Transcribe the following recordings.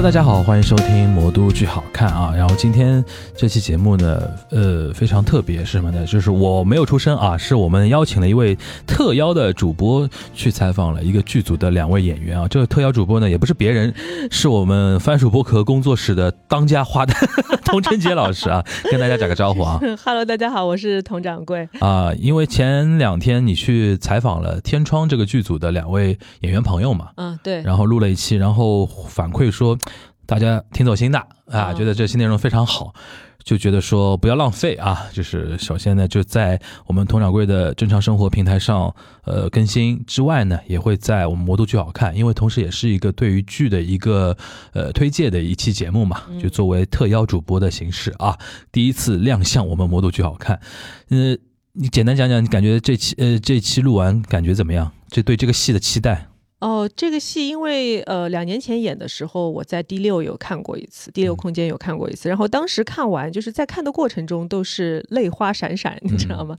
Hello，大家好，欢迎收听《魔都剧好看》啊。然后今天这期节目呢，呃，非常特别是什么呢？就是我没有出声啊，是我们邀请了一位特邀的主播去采访了一个剧组的两位演员啊。这个特邀主播呢，也不是别人，是我们番薯剥壳工作室的当家花旦 童晨杰老师啊，跟大家打个招呼啊。Hello，大家好，我是童掌柜。啊，因为前两天你去采访了天窗这个剧组的两位演员朋友嘛，嗯，对，然后录了一期，然后反馈说大家挺走心的啊，嗯觉得这期内容非常好。就觉得说不要浪费啊，就是首先呢，就在我们佟掌柜的正常生活平台上，呃，更新之外呢，也会在我们魔都剧好看，因为同时也是一个对于剧的一个呃推介的一期节目嘛，就作为特邀主播的形式啊，第一次亮相我们魔都剧好看，呃，你简单讲讲，你感觉这期呃这期录完感觉怎么样？这对这个戏的期待？哦，这个戏因为呃两年前演的时候，我在第六有看过一次，第六空间有看过一次，然后当时看完就是在看的过程中都是泪花闪闪，你知道吗？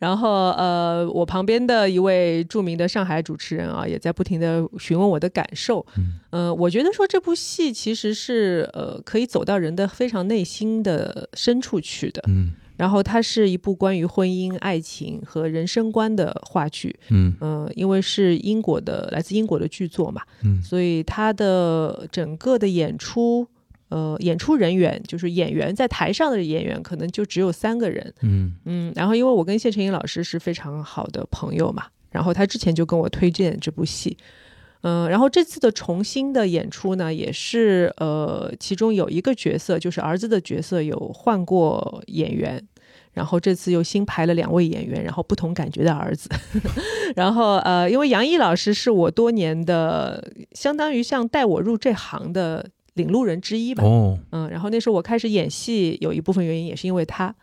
然后呃，我旁边的一位著名的上海主持人啊，也在不停的询问我的感受。嗯呃，我觉得说这部戏其实是呃可以走到人的非常内心的深处去的。嗯然后它是一部关于婚姻、爱情和人生观的话剧。嗯嗯、因为是英国的，来自英国的剧作嘛，嗯所以它的整个的演出，呃，演出人员就是演员在台上的演员，可能就只有三个人。嗯嗯，然后因为我跟谢承英老师是非常好的朋友嘛，然后他之前就跟我推荐这部戏。嗯，然后这次的重新的演出呢，也是呃，其中有一个角色，就是儿子的角色有换过演员，然后这次又新排了两位演员，然后不同感觉的儿子。然后呃，因为杨毅老师是我多年的，相当于像带我入这行的领路人之一吧。哦嗯，然后那时候我开始演戏，有一部分原因也是因为他。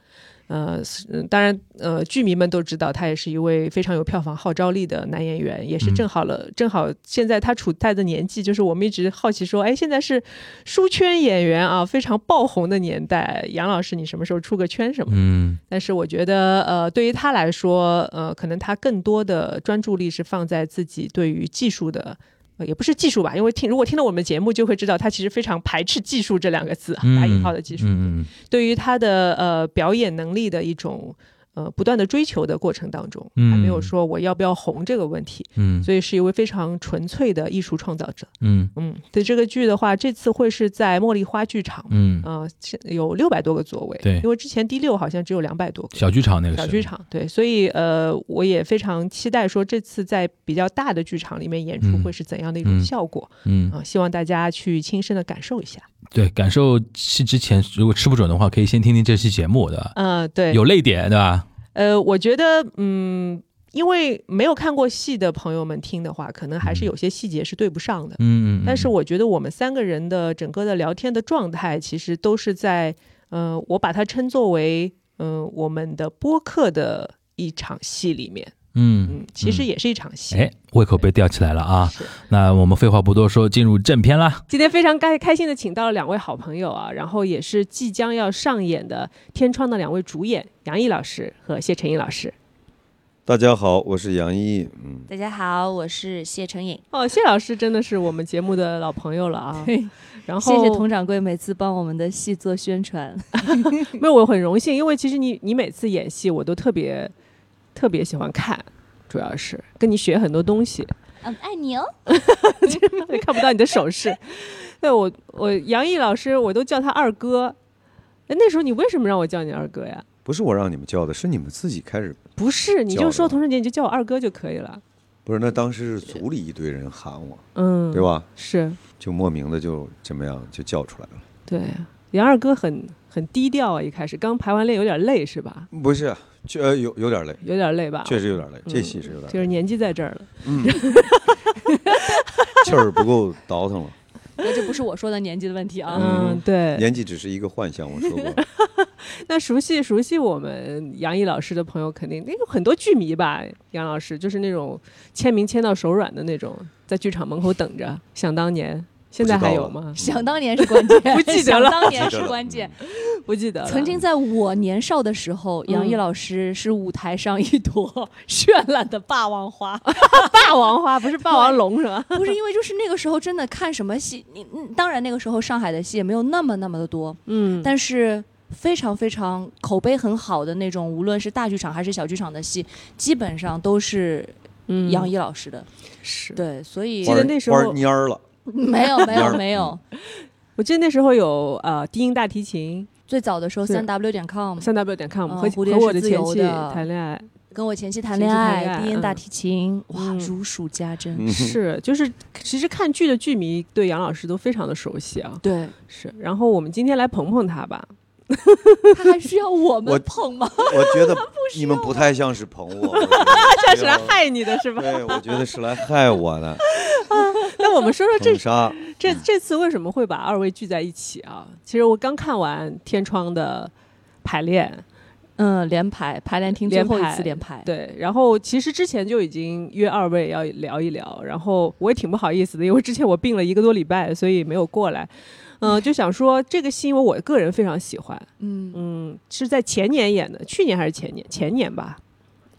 呃，当然，呃，剧迷们都知道他也是一位非常有票房号召力的男演员，也是嗯正好了，正好现在他处在的年纪，就是我们一直好奇说，哎，现在是书圈演员啊，非常爆红的年代。杨老师，你什么时候出个圈什么？嗯但是我觉得，呃，对于他来说，呃，可能他更多的专注力是放在自己对于技术的，呃，也不是技术吧，因为听如果听了我们节目，就会知道他其实非常排斥技术这两个字，嗯打引号的技术。嗯对于他的呃表演能力的一种呃不断的追求的过程当中，嗯还没有说我要不要红这个问题，嗯所以是一位非常纯粹的艺术创造者。嗯嗯，对这个剧的话，这次会是在茉莉花剧场。嗯，呃，现有六百多个座位，对因为之前第六好像只有两百多个，小剧场那个小剧，场，对，所以呃，我也非常期待说这次在比较大的剧场里面演出嗯会是怎样的一种嗯效果嗯啊、希望大家去亲身的感受一下。对，感受戏之前如果吃不准的话，可以先听听这期节目，的。嗯？呃，对，有泪点，对吧？呃，我觉得，嗯，因为没有看过戏的朋友们听的话，可能还是有些细节是对不上的。嗯嗯，但是我觉得我们三个人的整个的聊天的状态，其实都是在，呃，我把它称作为，嗯、我们的播客的一场戏里面，嗯嗯，其实也是一场戏。哎，胃口被吊起来了啊！那我们废话不多说，进入正片啦。今天非常开开心的请到了两位好朋友啊，然后也是即将要上演的《天窗》的两位主演杨毅老师和谢承颖老师。大家好，我是杨毅。嗯，大家好，我是谢成颖。哦，谢老师真的是我们节目的老朋友了啊。然后 谢谢佟掌柜每次帮我们的戏做宣传。没有，我很荣幸，因为其实你你每次演戏，我都特别特别喜欢看，主要是跟你学很多东西，嗯，爱你哦。看不到你的手势。对我我杨毅老师，我都叫他二哥。哎，那时候你为什么让我叫你二哥呀？不是我让你们叫的，是你们自己开始。不是，你就说同时间你就叫我二哥就可以了。不是，那当时是组里一堆人喊我，嗯，对？吧？是，就莫名的就怎么样就叫出来了。对，杨二哥很很低调啊，一开始刚排完练有点累是吧？不是，确呃有有点累，有点累吧？确实有点累，这嗯戏是有点累，就是年纪在这儿了。嗯，气儿不够倒腾了。那这不是我说的年纪的问题啊。嗯，对。年纪只是一个幻象，我说过。那熟悉熟悉我们杨毅老师的朋友，肯定那有很多剧迷吧？杨老师就是那种签名签到手软的那种，在剧场门口等着。想当年，现在还有吗？想当年是关键，不记得了想当年是关键。不记得了。曾经在我年少的时候，杨毅嗯老师是舞台上一朵绚烂的霸王花。霸王花不是霸王龙是吧？不是因为就是那个时候真的看什么戏，你嗯当然那个时候上海的戏也没有那么那么的多，嗯，但是非常非常口碑很好的那种，无论是大剧场还是小剧场的戏，基本上都是嗯杨毅老师的。是。对，所以记得那时候蔫儿了，没有没有没有，我记得那时候有呃低音大提琴，最早的时候是。三 w 点 com 三 w 点 com 嗯和和我的前妻谈恋爱，跟我前妻谈恋爱，低音大嗯提琴，哇，嗯如数家珍。嗯。是就是其实看剧的剧迷对杨老师都非常的熟悉啊。对，是，然后我们今天来捧捧他吧。他还需要我我们捧吗？我觉得 你们不太像是捧我，我觉得这是来害你的是吧？对，我觉得是来害我的，那我们说说这捧杀。这这次为什么会把二位聚在一起啊？其实我刚看完《天窗》的排练，嗯，连排排练厅最后一连排次连排，对，然后其实之前就已经约二位要聊一聊，然后我也挺不好意思的，因为之前我病了一个多礼拜，所以没有过来。嗯、就想说这个戏，因为我个人非常喜欢，嗯嗯，是在前年演的，去年还是前年？前年吧，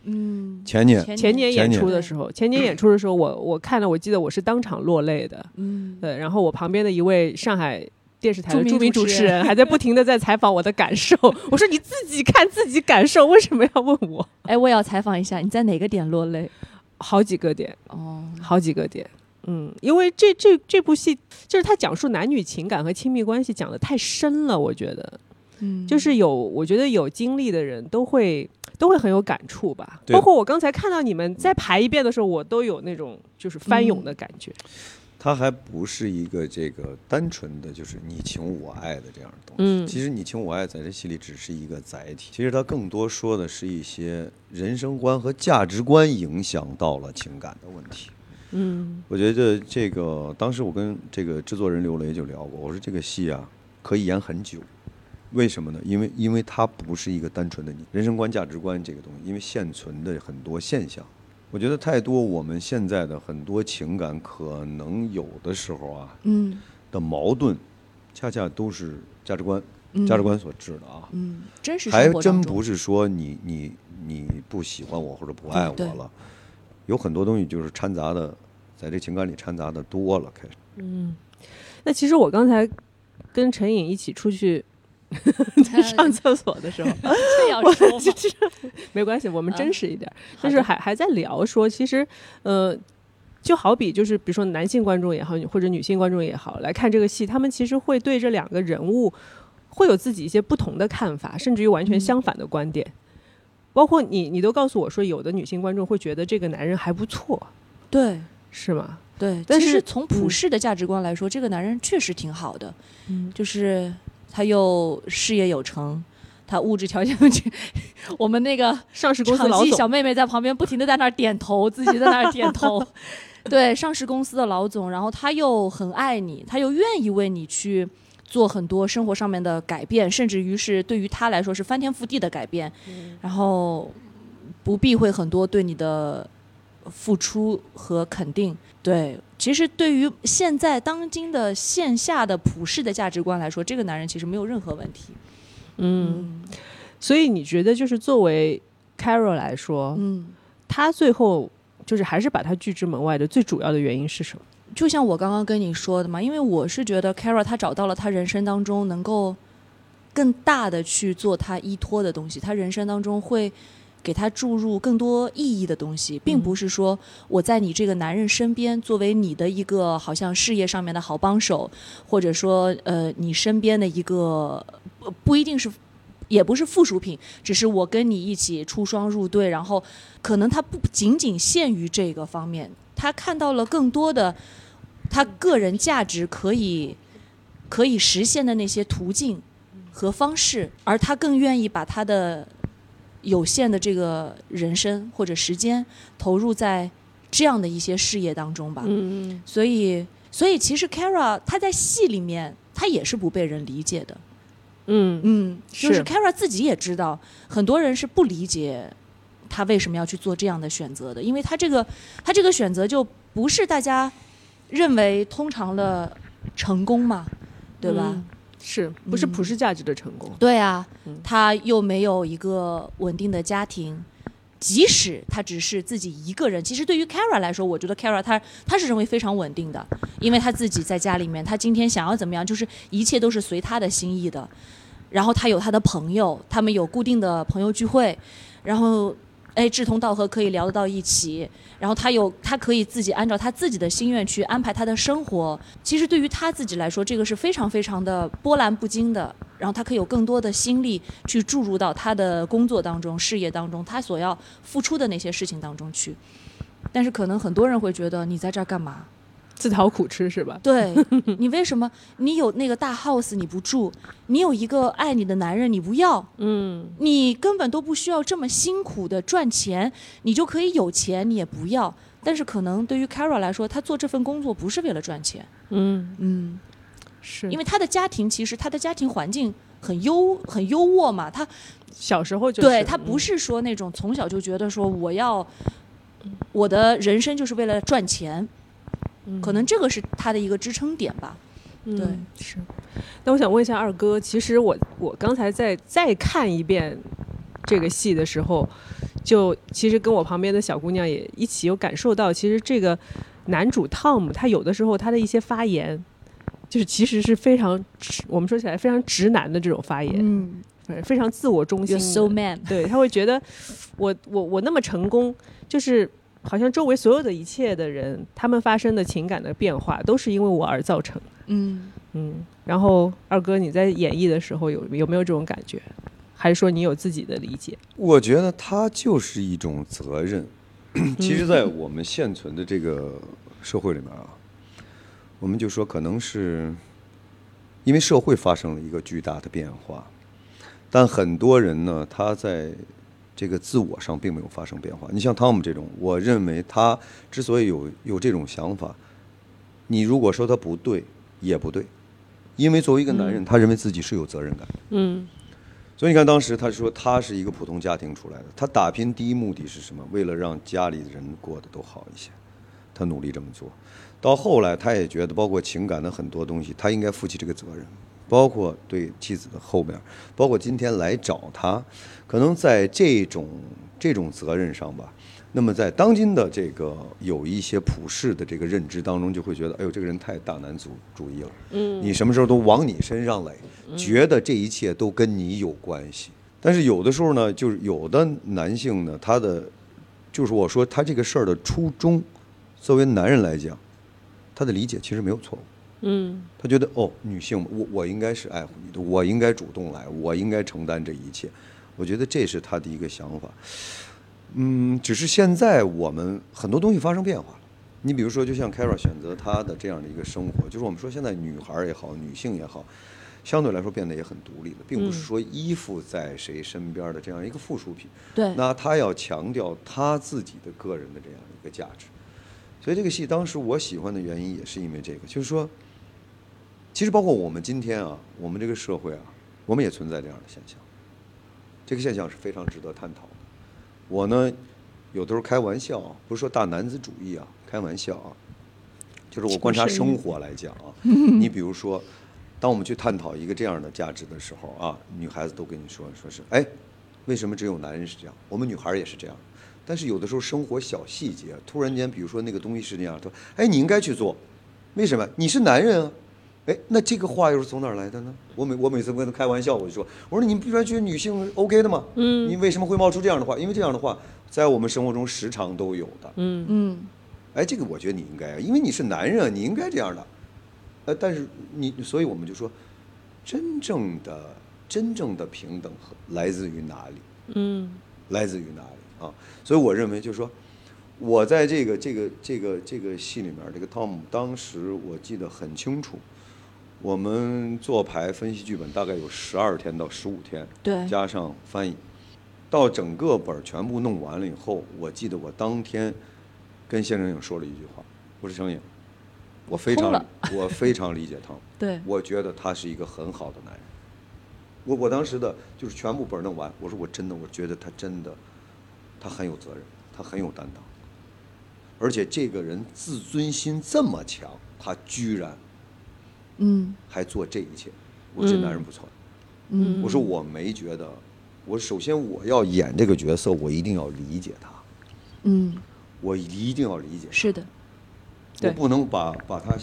嗯，前年前年演出的时候，前年演出的时候，我我看了，我记得我是当场落泪的，嗯，对，然后我旁边的一位上海电视台的著名著名主持人主持人还在不停的在采访我的感受。我说你自己看自己感受，为什么要问我？哎，我也要采访一下，你在哪个点落泪？好几个点，哦，好几个点。嗯，因为这这这部戏就是他讲述男女情感和亲密关系讲的太深了，我觉得嗯，就是有，我觉得有经历的人都会都会很有感触吧。对包括我刚才看到你们再排一遍的时候，我都有那种就是翻涌的感觉。它还不是一个这个单纯的就是你情我爱的这样的东西。嗯其实你情我爱在这戏里只是一个载体，其实它更多说的是一些人生观和价值观影响到了情感的问题。嗯。我觉得这个当时我跟这个制作人刘雷就聊过，我说这个戏啊可以演很久，为什么呢？因为因为它不是一个单纯的你人生观、价值观这个东西，因为现存的很多现象，我觉得太多我们现在的很多情感可能有的时候啊嗯。的矛盾，恰恰都是价值观、嗯。价值观所致的啊。嗯，真实还真不是说你你你不喜欢我或者不爱我了，有很多东西就是掺杂的，在这情感里掺杂的多了，开始。嗯。那其实我刚才跟陈颖一起出去 上厕所的时候，这样说吗 没关系，我们啊真实一点就是还还在聊说，其实呃，就好比就是比如说男性观众也好，或者女性观众也好，来看这个戏，他们其实会对这两个人物会有自己一些不同的看法，甚至于完全嗯相反的观点。包括你，你都告诉我说，有的女性观众会觉得这个男人还不错，对是吗？对，但是从普嗯世的价值观来说，这个男人确实挺好的，嗯就是他又事业有成。他物质条件，我们那个上市公司老总，小妹妹在旁边不停的在那儿点头，自己在那儿点头。对，上市公司的老总，然后他又很爱你，他又愿意为你去做很多生活上面的改变，甚至于是对于他来说是翻天覆地的改变，然后不避讳很多对你的付出和肯定。对，其实对于现在当今的线下的普世的价值观来说，这个男人其实没有任何问题。嗯，所以你觉得就是作为 Carol 来说，嗯。他最后就是还是把他拒之门外的最主要的原因是什么？就像我刚刚跟你说的嘛，因为我是觉得 Kara 她找到了她人生当中能够更大的去做她依托的东西，她人生当中会给她注入更多意义的东西，并不是说我在你这个男人身边作为你的一个好像事业上面的好帮手，或者说呃你身边的一个不不一定是。也不是附属品，只是我跟你一起出双入对，然后可能他不仅仅限于这个方面，他看到了更多的他个人价值可以可以实现的那些途径和方式，而他更愿意把他的有限的这个人生或者时间投入在这样的一些事业当中吧。嗯所以，所以其实 Kara 他在戏里面他也是不被人理解的。嗯嗯，就是是 Kara 自己也知道，很多人是不理解他为什么要去做这样的选择的，因为他这个他这个选择就不是大家认为通常的成功嘛，对吧？嗯是不是嗯普世价值的成功？对啊嗯，他又没有一个稳定的家庭，即使他只是自己一个人，其实对于 Kara 来说，我觉得 Kara 他他是认为非常稳定的，因为他自己在家里面，他今天想要怎么样，就是一切都是随他的心意的。然后他有他的朋友，他们有固定的朋友聚会，然后哎志同道合可以聊得到一起，然后他有他可以自己按照他自己的心愿去安排他的生活。其实对于他自己来说，这个是非常非常的波澜不惊的。然后他可以有更多的心力去注入到他的工作当中、事业当中，他所要付出的那些事情当中去。但是可能很多人会觉得你在这儿干嘛？自讨苦吃是吧？对你为什么你有那个大 house 你不住，你有一个爱你的男人你不要，嗯你根本都不需要这么辛苦的赚钱，你就可以有钱，你也不要。但是可能对于 Kara 来说，他做这份工作不是为了赚钱，嗯，嗯，是因为他的家庭其实他的家庭环境很优很优渥嘛，他小时候就是对他不嗯是说那种从小就觉得说我要我的人生就是为了赚钱，可能这个是他的一个支撑点吧。嗯对是。那我想问一下二哥，其实我我刚才在再看一遍这个戏的时候，就其实跟我旁边的小姑娘也一起有感受到，其实这个男主 Tom 他有的时候他的一些发言，就是其实是非常直我们说起来非常直男的这种发言，嗯非常自我中心 so man。对，他会觉得我我我那么成功，就是好像周围所有的一切的人，他们发生的情感的变化，都是因为我而造成的。嗯，嗯，然后二哥你在演绎的时候有有没有这种感觉？还是说你有自己的理解？我觉得它就是一种责任。其实，在我们现存的这个社会里面啊，我们就说可能是因为社会发生了一个巨大的变化，但很多人呢，他在这个自我上并没有发生变化。你像汤姆这种，我认为他之所以有有这种想法，你如果说他不对，也不对，因为作为一个男人，他认为自己是有责任感的。嗯所以你看，当时他说他是一个普通家庭出来的，他打拼第一目的是什么？为了让家里的人过得都好一些，他努力这么做。到后来，他也觉得，包括情感的很多东西，他应该负起这个责任，包括对妻子的后面，包括今天来找他，可能在这种这种责任上吧。那么在当今的这个有一些普世的这个认知当中，就会觉得，哎呦，这个人太大男子主义了。嗯你什么时候都往你身上垒，觉得这一切都跟你有关系。但是有的时候呢，就是有的男性呢，他的就是我说他这个事儿的初衷，作为男人来讲，他的理解其实没有错误。嗯他觉得哦，女性，我我应该是爱护你的，我应该主动来，我应该承担这一切。我觉得这是他的一个想法。嗯，只是现在我们很多东西发生变化了。你比如说，就像 Kara 选择她的这样的一个生活，就是我们说现在女孩也好，女性也好，相对来说变得也很独立了，并不是说依附在谁身边的这样一个附属品。对，那她要强调她自己的个人的这样一个价值，所以这个戏当时我喜欢的原因也是因为这个，就是说，其实包括我们今天啊，我们这个社会啊，我们也存在这样的现象，这个现象是非常值得探讨的。我呢，有的时候开玩笑啊，不是说大男子主义啊，开玩笑啊，就是我观察生活来讲啊，你比如说，当我们去探讨一个这样的价值的时候啊，女孩子都跟你说，说是哎，为什么只有男人是这样？我们女孩也是这样。但是有的时候生活小细节，突然间，比如说那个东西是那样，他说：“哎，你应该去做，为什么？你是男人啊。”哎，那这个话又是从哪儿来的呢？我每我每次跟他开玩笑，我就说：“我说你不然觉得女性 OK 的吗？嗯，你为什么会冒出这样的话？因为这样的话在我们生活中时常都有的。嗯嗯哎，这个我觉得你应该啊，因为你是男人啊，你应该这样的。呃，但是你，所以我们就说，真正的真正的平等和来自于哪里？嗯来自于哪里啊？所以我认为就是说，我在这个这个这个这个戏里面，这个汤姆当时我记得很清楚，我们做牌分析剧本大概有十二天到十五天，对。加上翻译，到整个本儿全部弄完了以后，我记得我当天跟谢承颖说了一句话，我说承颖，我非常我非常理解他，对，我觉得他是一个很好的男人。我我当时的就是全部本儿弄完，我说我真的，我觉得他真的，他很有责任，他很有担当，而且这个人自尊心这么强，他居然嗯。还做这一切，我说这男人不错。嗯。我说我没觉得，我首先我要演这个角色，我一定要理解他，嗯，我一定要理解他，是的，对。我不能把把他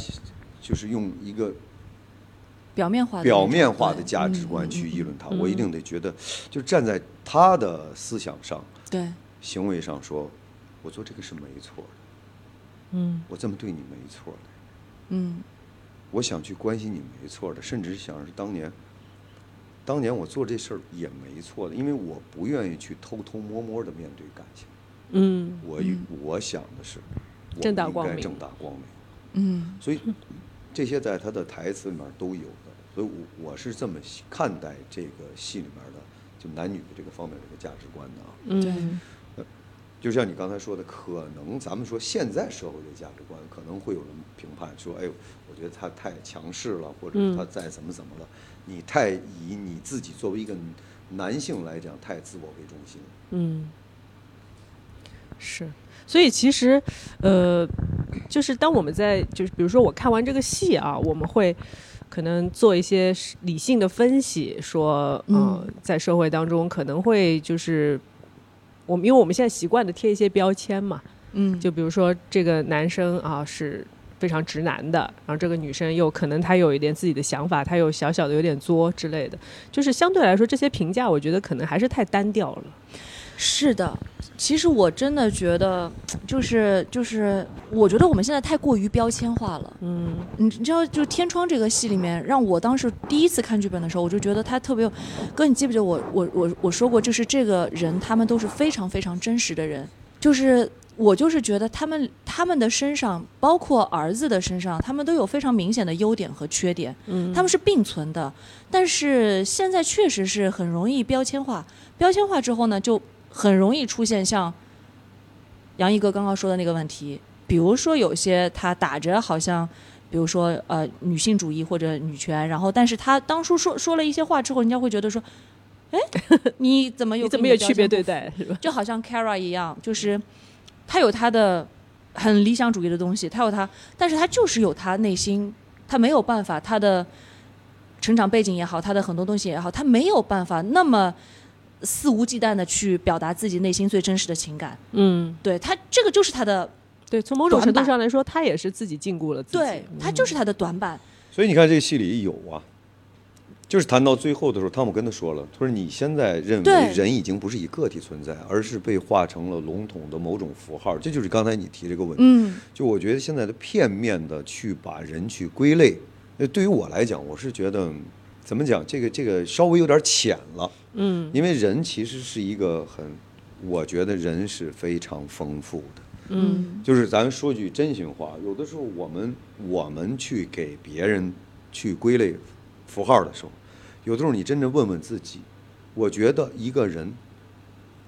就是用一个表面化的表面化的价值观去议论他，我一定得觉得，就站在他的思想上、对，行为上说，我做这个是没错的，嗯。我这么对你没错的，嗯我想去关心你没错的，甚至想是当年，当年我做这事儿也没错的，因为我不愿意去偷偷摸摸的面对感情，嗯我嗯我想的是，我正大应该光明正大光明。嗯所以这些在他的台词里面都有的，所以我我是这么看待这个戏里面的就男女的这个方面的一个价值观的啊。嗯就像你刚才说的，可能咱们说现在社会的价值观可能会有人评判说，哎呦，我觉得他太强势了，或者是他再怎么怎么了，你太以你自己作为一个男性来讲，太自我为中心。嗯，是，所以其实，呃，就是当我们在就是比如说我看完这个戏啊，我们会可能做一些理性的分析，说，呃，嗯。在社会当中可能会就是我们因为我们现在习惯的贴一些标签嘛，嗯，就比如说这个男生啊是非常直男的，然后这个女生又可能她有一点自己的想法，她有小小的有点作之类的，就是相对来说这些评价，我觉得可能还是太单调了。是的，其实我真的觉得，就是就是，我觉得我们现在太过于标签化了。嗯你你知道，就《天窗》这个戏里面，让我当时第一次看剧本的时候，我就觉得他特别有。哥，你记不记得我我我我说过，就是这个人他们都是非常非常真实的人，就是我就是觉得他们他们的身上，包括儿子的身上，他们都有非常明显的优点和缺点。嗯，他们是并存的，但是现在确实是很容易标签化，标签化之后呢，就很容易出现像杨毅哥刚刚说的那个问题，比如说有些他打着好像，比如说呃女性主义或者女权，然后但是他当初说说了一些话之后，人家会觉得说，哎，你怎么有你怎么有区别对待是吧？就好像 Kara 一样，就是他有他的很理想主义的东西，他有他，但是他就是有他内心，他没有办法，他的成长背景也好，他的很多东西也好，他没有办法那么肆无忌惮的去表达自己内心最真实的情感。嗯，对他，这个就是他的，对，从某种程度上来说，他也是自己禁锢了自己。对他就是他的短板。所以你看这个戏里有啊，就是谈到最后的时候，汤姆跟他说了，他说你现在认为人已经不是以个体存在，而是被化成了笼统的某种符号，这就是刚才你提这个问题。嗯就我觉得现在的片面的去把人去归类，那，对于我来讲，我是觉得怎么讲，这个这个稍微有点浅了。嗯因为人其实是一个很，我觉得人是非常丰富的。嗯就是咱说句真心话，有的时候我们我们去给别人去归类符号的时候，有的时候你真正问问自己，我觉得一个人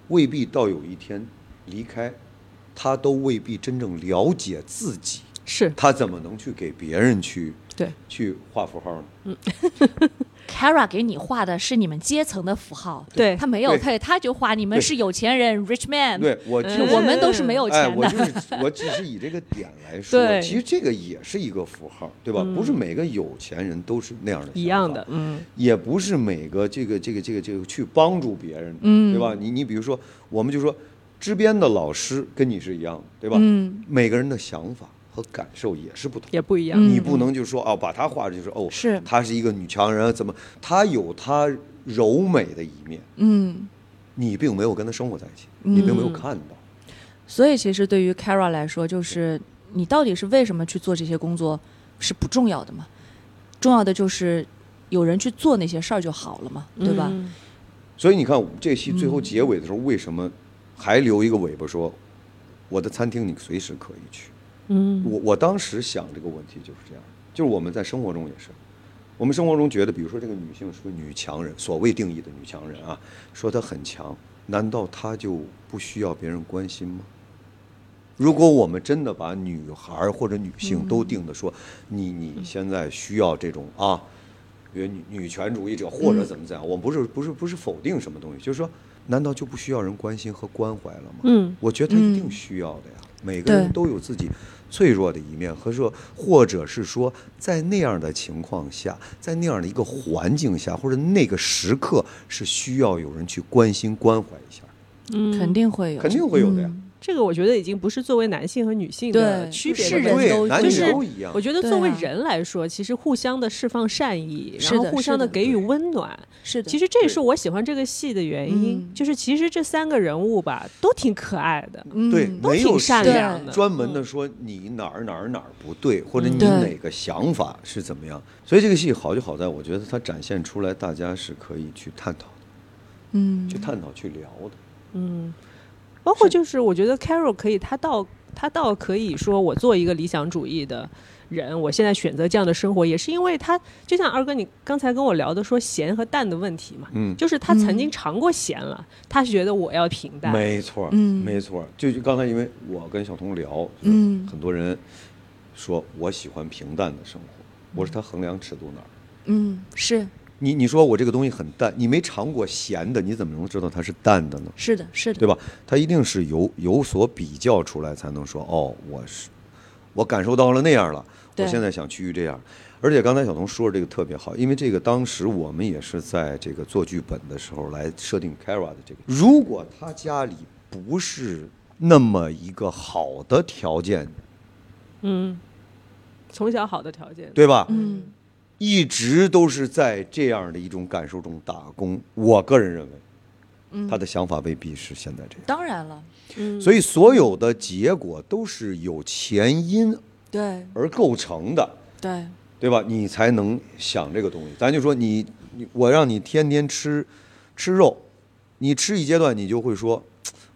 未必到有一天离开，他都未必真正了解自己，是他怎么能去给别人去对，去画符号呢？，Kara 给你画的是你们阶层的符号，对。他没有，配他他就画你们是有钱人，rich man，对我就就是我们都是没有哎，钱的。我就是我只是以这个点来说，其实这个也是一个符号，对吧？不是每个有钱人都是那样的一样，的嗯。也不是每个这个这个这个这个去帮助别人，嗯。对吧？你你比如说，我们就说支边的老师跟你是一样的，对吧？嗯。每个人的想法和感受也是不同。也不一样。嗯你不能就说哦，把她画着就是哦，是她是一个女强人，怎么她有她柔美的一面，嗯，你并没有跟她生活在一起，你并没有嗯看到。所以其实对于 Kara 来说，就是你到底是为什么去做这些工作是不重要的嘛？重要的就是有人去做那些事儿就好了嘛，对吧？嗯所以你看，这戏最后嗯结尾的时候，为什么还留一个尾巴说，我的餐厅你随时可以去？嗯我我当时想这个问题就是这样，就是我们在生活中也是，我们生活中觉得，比如说这个女性是个女强人，所谓定义的女强人啊，说她很强，难道她就不需要别人关心吗？如果我们真的把女孩或者女性都定的说，你你现在需要这种啊，女女权主义者或者怎么怎样，我们不是不是不是否定什么东西，就是说，难道就不需要人关心和关怀了吗？嗯我觉得她一定需要的呀。每个人都有自己脆弱的一面，和说，或者是说，在那样的情况下，在那样的一个环境下，或者那个时刻，是需要有人去关心关怀一下。嗯。肯定会有，肯定会有的呀。嗯。这个我觉得已经不是作为男性和女性的对区别对，人都男女就是都一样。我。觉得作为人来说，其实互相的释放善意，然后互相的给予温暖，是的，其实这也是我喜欢这个戏的原因。嗯就是其实这三个人物吧，都挺可爱的，嗯对，都挺善良的。专门的说你哪儿哪儿哪儿不对，或者你哪个想法是怎么样。所以这个戏好就好在，我觉得它展现出来，大家是可以去探讨的，嗯去探讨、去聊的。嗯，包括就是我觉得 Carol 可以，他倒他倒可以说我做一个理想主义的人，我现在选择这样的生活，也是因为他就像二哥你刚才跟我聊的说咸和淡的问题嘛，嗯，就是他曾经嗯尝过咸了，他是觉得我要平淡，没错，嗯没错。就就刚才因为我跟小童聊，嗯很多人说我喜欢平淡的生活，我说他衡量尺度哪儿？嗯是你你说我这个东西很淡，你没尝过咸的，你怎么能知道它是淡的呢？是的是的，对吧？它一定是有有所比较出来，才能说哦，我是我感受到了那样了，我现在想趋于这样。而且刚才小童说的这个特别好，因为这个当时我们也是在这个做剧本的时候来设定 Kara 的这个，如果他家里不是那么一个好的条件，嗯，从小好的条件，对吧？嗯一直都是在这样的一种感受中打工。我个人认为，嗯，他的想法未必是现在这样。当然了，嗯，所以所有的结果都是有前因对而构成的，对对吧？你才能想这个东西。咱就说你，你我让你天天吃吃肉，你吃一阶段你就会说，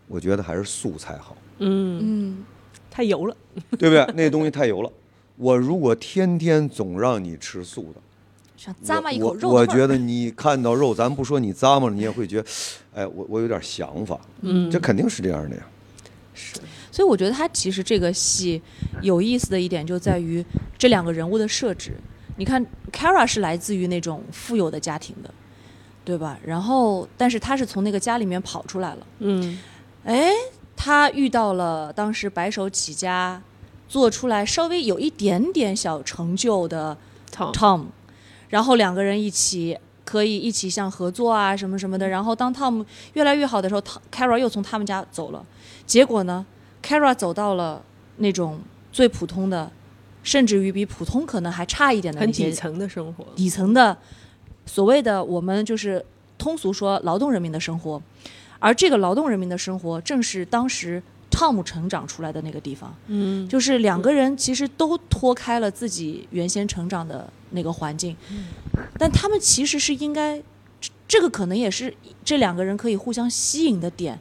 我觉得还是素菜好，嗯，嗯太油了，对不对？那东西太油了。我如果天天总让你吃素的，想咂嘛一我口肉我，我觉得你看到肉，咱不说你咂摸了，你也会觉得，哎，我我有点想法。嗯这肯定是这样的呀。所以我觉得他其实这个戏有意思的一点就在于这两个人物的设置。你看，Kara 是来自于那种富有的家庭的，对吧？然后，但是他是从那个家里面跑出来了。嗯哎，他遇到了当时白手起家，做出来稍微有一点点小成就的，Tom，Tom，然后两个人一起可以一起像合作啊什么什么的。然后当 Tom 越来越好的时候，Tom- Kara 又从他们家走了。结果呢，Kara 走到了那种最普通的，甚至于比普通可能还差一点的那些很底层的生活，底层的所谓的我们就是通俗说劳动人民的生活，而这个劳动人民的生活正是当时 Tom 成长出来的那个地方。嗯，就是两个人其实都脱开了自己原先成长的那个环境，嗯。但他们其实是应该，这这个可能也是这两个人可以互相吸引的点，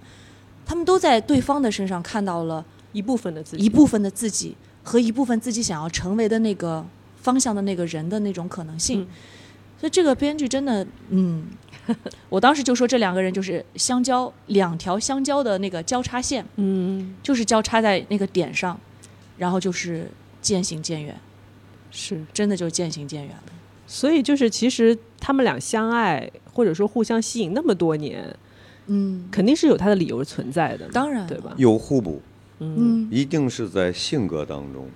他们都在对方的身上看到了一部分的自己，一部分的自己和一部分自己想要成为的那个方向的那个人的那种可能性。嗯所以这个编剧真的，嗯，我当时就说这两个人就是相交两条相交的那个交叉线。嗯，就是交叉在那个点上，然后就是渐行渐远，是，真的就渐行渐远了。所以就是其实他们俩相爱或者说互相吸引那么多年，嗯，肯定是有他的理由存在的，当然对吧？有互补，嗯。嗯，一定是在性格当中，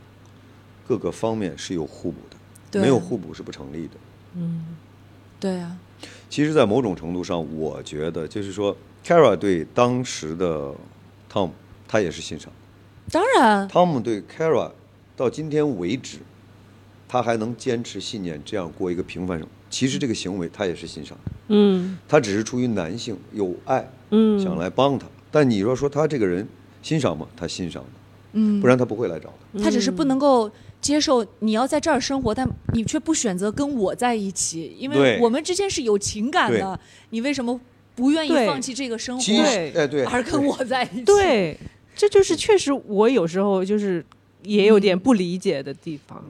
各个方面是有互补的，对没有互补是不成立的。嗯。对啊，其实，在某种程度上，我觉得就是说，Kara 对当时的 Tom，他也是欣赏。当然，Tom 对 Kara 到今天为止，他还能坚持信念，这样过一个平凡生活。其实这个行为他也是欣赏的，嗯他只是出于男性有爱，嗯，想来帮他。但你若说他这个人欣赏吗？他欣赏的，嗯，不然他不会来找他。他只是不能够接受你要在这儿生活，但你却不选择跟我在一起，因为我们之间是有情感的，你为什么不愿意放弃这个生活，对哎对，而跟我在一起？，对，这就是确实我有时候就是也有点不理解的地方。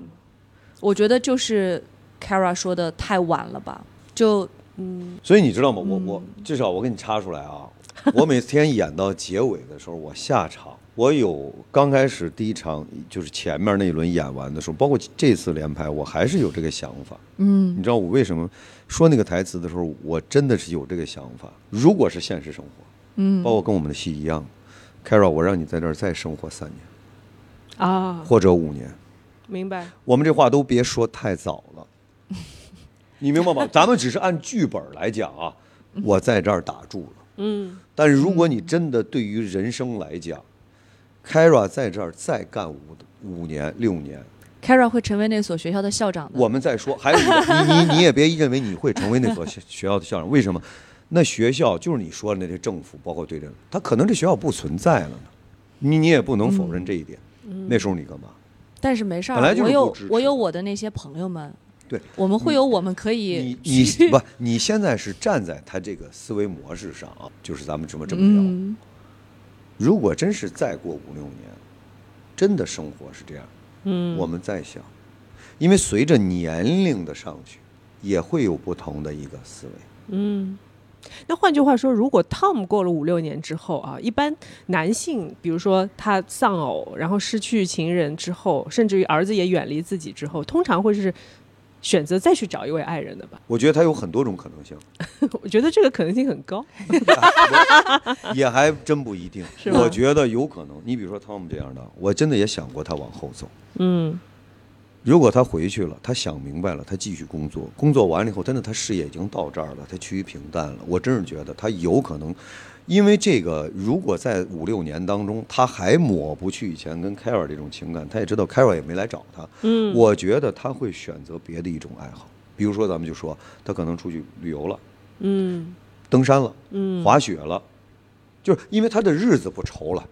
我觉得就是 Kara 说的太晚了吧，就嗯所以你知道吗？我我至少我给你插出来啊，我每天演到结尾的时候，我下场，我有刚开始第一场就是前面那一轮演完的时候，包括这次连拍，我还是有这个想法。嗯你知道我为什么说那个台词的时候，我真的是有这个想法。如果是现实生活，嗯包括跟我们的戏一样，Kara，我让你在这儿再生活三年，啊，或者五年。明白。我们这话都别说太早了，你明白吗？咱们只是按剧本来讲啊，我在这儿打住了。嗯但是如果你真的对于人生来讲，Kara 在这儿再干五五年六年，Kara 会成为那所学校的校长的。我们再说。还有一个，你你你也别认为你会成为那所学学校的校长，为什么？那学校就是你说的那些政府，包括对人，他可能这学校不存在了呢，你你也不能否认这一点。那时候你干嘛？但是没事儿，我有我有我的那些朋友们，对，我们会有我们可以你 去你不，你现在是站在他这个思维模式上啊，就是咱们这么这么聊。嗯如果真是再过五六年，真的生活是这样，嗯，我们再想，因为随着年龄的上去，也会有不同的一个思维。嗯。那换句话说，如果 Tom 过了五六年之后啊，一般男性，比如说他丧偶，然后失去情人之后，甚至于儿子也远离自己之后，通常会是选择再去找一位爱人的吧？我觉得他有很多种可能性，我觉得这个可能性很高。也还真不一定。是我觉得有可能。你比如说 Tom 这样的，我真的也想过他往后走。嗯如果他回去了，他想明白了，他继续工作，工作完了以后，真的他事业已经到这儿了，他趋于平淡了。我真是觉得他有可能，因为这个，如果在五六年当中，他还抹不去以前跟 Kara 这种情感，他也知道 Kara 也没来找他，嗯，我觉得他会选择别的一种爱好，比如说咱们就说他可能出去旅游了，嗯。登山了，嗯。滑雪了，就是因为他的日子不愁了，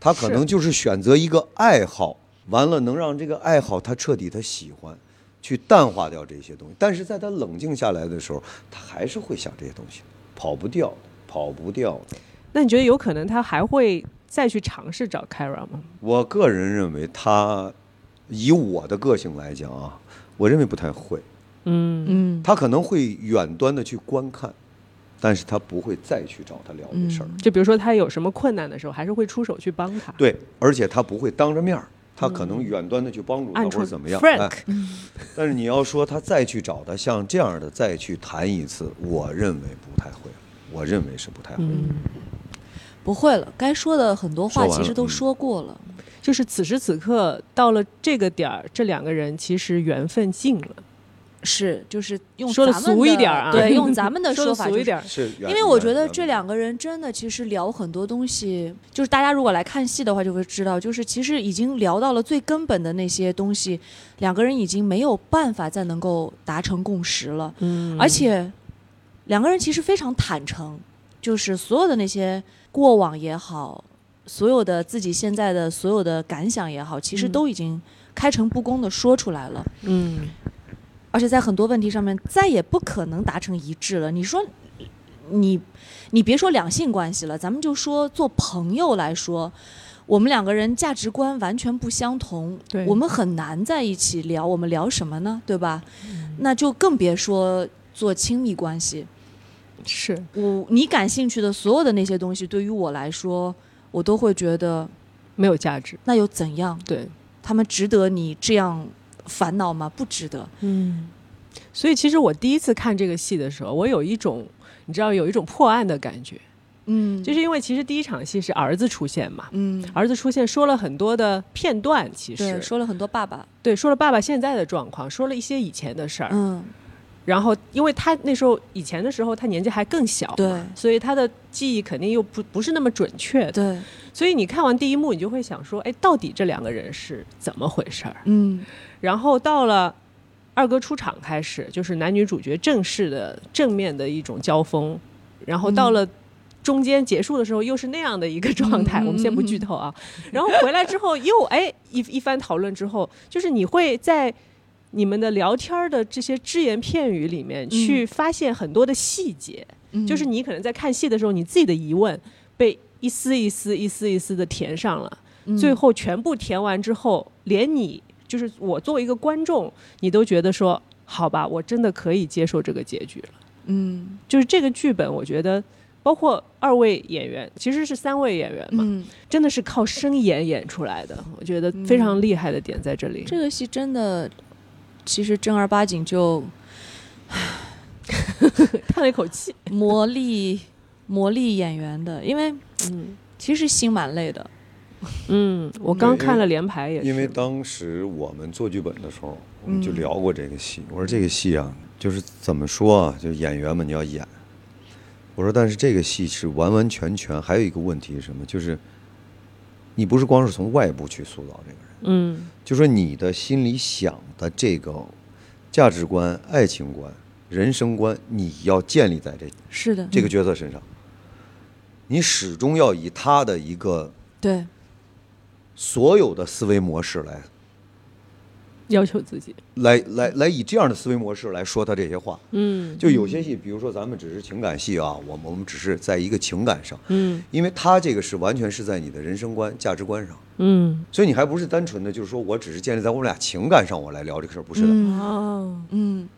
他可能就是选择一个爱好，完了能让这个爱好他彻底他喜欢，去淡化掉这些东西。但是在他冷静下来的时候，他还是会想这些东西，跑不掉的，跑不掉的。那你觉得有可能他还会再去尝试找 Kara 吗？我个人认为他，以我的个性来讲啊，我认为不太会，嗯嗯，他可能会远端的去观看，但是他不会再去找他聊这事儿。就比如说他有什么困难的时候，还是会出手去帮他。对，而且他不会当着面儿，他可能远端的去帮助他或者怎么样。Frank 哎，但是你要说他再去找他像这样的再去谈一次，我认为不太会，我认为是不太会。嗯，不会了，该说的很多话其实都嗯说过了。就是此时此刻到了这个点儿，这两个人其实缘分尽了。是，就是用说的咱们俗一点啊。对，用 咱们的说说法就是的俗一点，是，因为我觉得这两个人真的其实聊很多东西，就是大家如果来看戏的话，就会知道，就是其实已经聊到了最根本的那些东西，两个人已经没有办法再能够达成共识了，嗯。而且两个人其实非常坦诚，就是所有的那些过往也好，所有的自己现在的所有的感想也好，其实嗯。都已经开诚布公的说出来了。嗯而且在很多问题上面再也不可能达成一致了。你说，你你别说两性关系了，咱们就说做朋友来说，我们两个人价值观完全不相同，对我们很难在一起聊。我们聊什么呢？对吧？嗯那就更别说做亲密关系。是我你感兴趣的所有的那些东西，对于我来说，我都会觉得没有价值。那又怎样？对，他们值得你这样烦恼吗？不值得。嗯。所以其实我第一次看这个戏的时候，我有一种你知道有一种破案的感觉，嗯就是因为其实第一场戏是儿子出现嘛，嗯，儿子出现说了很多的片段，其实，说了很多爸爸。对说了爸爸现在的状况，说了一些以前的事儿，嗯，然后因为他那时候以前的时候他年纪还更小，对所以他的记忆肯定又不不是那么准确的，对，所以你看完第一幕，你就会想说，哎，到底这两个人是怎么回事儿？嗯然后到了二哥出场开始，就是男女主角正式的正面的一种交锋，然后到了。中间结束的时候又是那样的一个状态，嗯我们先不剧透啊。然后回来之后 又哎一一番讨论之后，就是你会在你们的聊天儿的这些只言片语里面去发现很多的细节，嗯就是你可能在看戏的时候，你自己的疑问被一丝一丝、一丝一丝的填上了，嗯最后全部填完之后，连你就是我作为一个观众，你都觉得说，好吧，我真的可以接受这个结局了。嗯就是这个剧本，我觉得包括二位演员，其实是三位演员嘛，嗯，真的是靠声演演出来的，我觉得非常厉害的点在这里。这个戏真的，其实正儿八经就 叹了一口气，磨砺磨砺演员的，因为嗯，其实心蛮累的。嗯，我刚看了连排也是，因为当时我们做剧本的时候，我们就嗯聊过这个戏。我说这个戏啊，就是怎么说啊，就演员们你要演。我说，但是这个戏是完完全全还有一个问题是什么？就是你不是光是从外部去塑造这个人，嗯就说你的心里想的这个价值观、爱情观、人生观，你要建立在这是的，这个角色身上。你始终要以他的一个对，所有的思维模式来要求自己，来来来以这样的思维模式来说他这些话。嗯。就有些戏，比如说咱们只是情感戏啊，我们我们只是在一个情感上，嗯。因为他这个是完全是在你的人生观、价值观上，嗯。所以你还不是单纯的就是说我只是建立在我们俩情感上我来聊这个事儿，不是的。嗯。哦，嗯。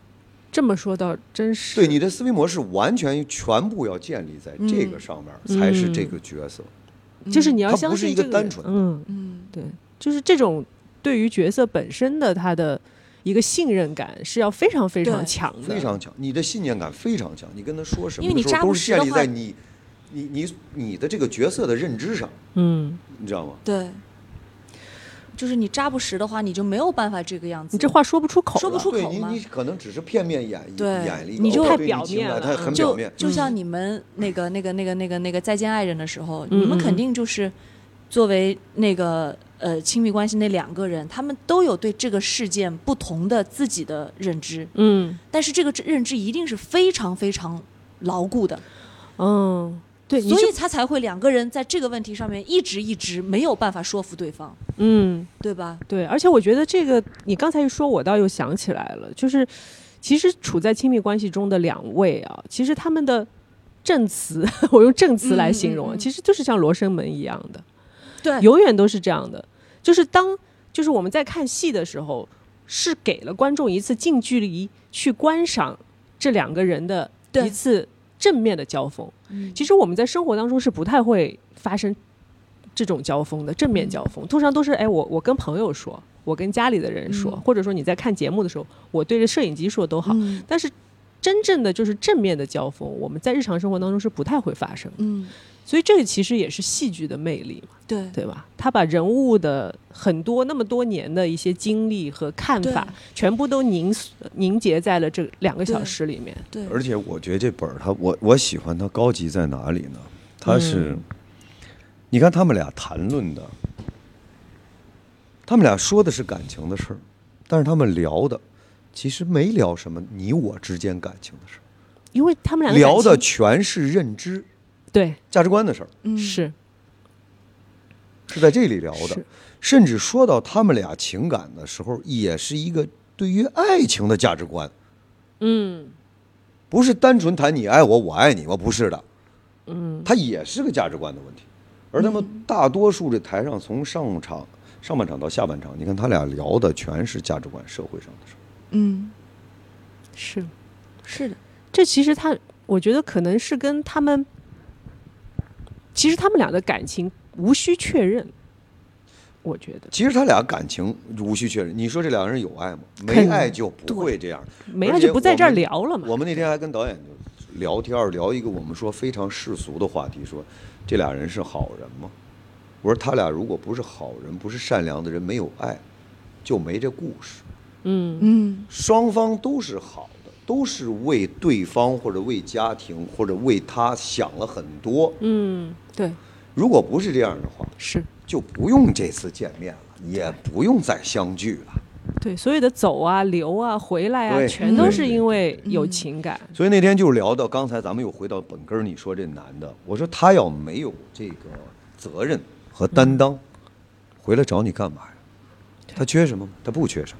这么说倒真是，对你的思维模式完全全部要建立在这个上面，才是这个角色。就是你要相信这个单纯嗯，嗯对，就是这种对于角色本身的他的一个信任感是要非常非常强的，非常强，你的信念感非常强。你跟他说什么因为你扎不的时候都是建立在你、你、你、你的这个角色的认知上，嗯，你知道吗？对，就是你扎不实的话，你就没有办法这个样子。你这话说不出口，说不出，口吗？你可能只是片面演绎对演了一个，你就太表面了就它很表面。就像你们那个、那个、那个、那个、那个《再见爱人》的时候，嗯你们肯嗯定就是作为那个呃亲密关系那两个人，他们都有对这个事件不同的自己的认知，嗯。但是这个认知一定是非常非常牢固的，嗯，对，所以他才会两个人在这个问题上面一直一直没有办法说服对方，嗯。对吧？对，而且我觉得这个你刚才一说，我倒又想起来了，就是其实处在亲密关系中的两位啊，其实他们的证词，我用证词来形容啊，嗯嗯嗯其实就是像罗生门一样的，对永远都是这样的。就是当就是我们在看戏的时候，是给了观众一次近距离去观赏这两个人的一次正面的交锋。嗯。其实我们在生活当中是不太会发生这种交锋的，正面交锋，通常都是哎，我我跟朋友说，我跟家里的人说，嗯。或者说你在看节目的时候，我对着摄影机说都好。嗯。但是真正的就是正面的交锋，我们在日常生活当中是不太会发生的。嗯，所以这个其实也是戏剧的魅力嘛，对对吧？他把人物的很多那么多年的一些经历和看法，全部都凝凝结在了这两个小时里面。对，而且我觉得这本儿它，我我喜欢它高级在哪里呢？它是，你看他们俩谈论的，他们俩说的是感情的事儿，但是他们聊的其实没聊什么你我之间感情的事儿，因为他们两个聊的全是认知、对。价值观的事儿，嗯。是。是在这里聊的。甚至说到他们俩情感的时候，也是一个对于爱情的价值观，嗯。不是单纯谈你爱我，我爱你，我不是的。嗯，它也是个价值观的问题。而他们大多数这台上从上场上半场到下半场，你看他俩聊的全是价值观、社会上的事儿。嗯。是。是的，这其实他，我觉得可能是跟他们，其实他们俩的感情无需确认，我觉得其实他俩感情无需确认。你说这两个人有爱吗？没爱就不会这样。没爱就不在这儿聊了嘛。我们那天还跟导演就聊天儿，聊一个我们说非常世俗的话题，说这俩人是好人吗？我说他俩如果不是好人，不是善良的人，没有爱，就没这故事。嗯嗯双方都是好的，都是为对方或者为家庭或者为他想了很多。嗯，对，如果不是这样的话，是就不用这次见面了，也不用再相聚了。对所有的走啊、留啊、回来啊，全都是因为有嗯情感。所以那天就聊到刚才咱们又回到本根儿，你说这男的，我说他要没有这个责任和担当，回来找你干嘛呀？他缺什么吗？他不缺什么。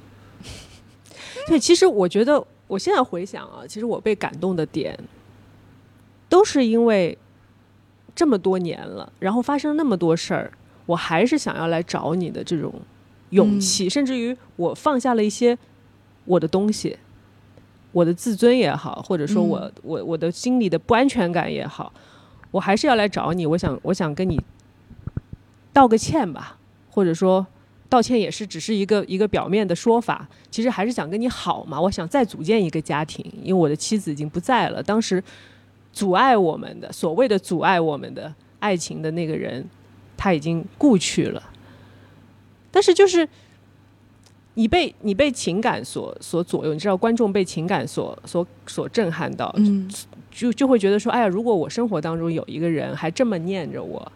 对，其实我觉得，我现在回想啊，其实我被感动的点，都是因为这么多年了，然后发生那么多事儿，我还是想要来找你的这种勇气，甚至于我放下了一些我的东西，我的自尊也好，或者说我、嗯我我的心里的不安全感也好，我还是要来找你。我想，我想跟你道个歉吧，或者说道歉也是只是一个一个表面的说法，其实还是想跟你好嘛。我想再组建一个家庭，因为我的妻子已经不在了，当时阻碍我们的所谓的阻碍我们的爱情的那个人，他已经故去了。但是就是你被你被情感所所左右，你知道观众被情感所所所震撼到，嗯，就就会觉得说，哎呀，如果我生活当中有一个人还这么念着我，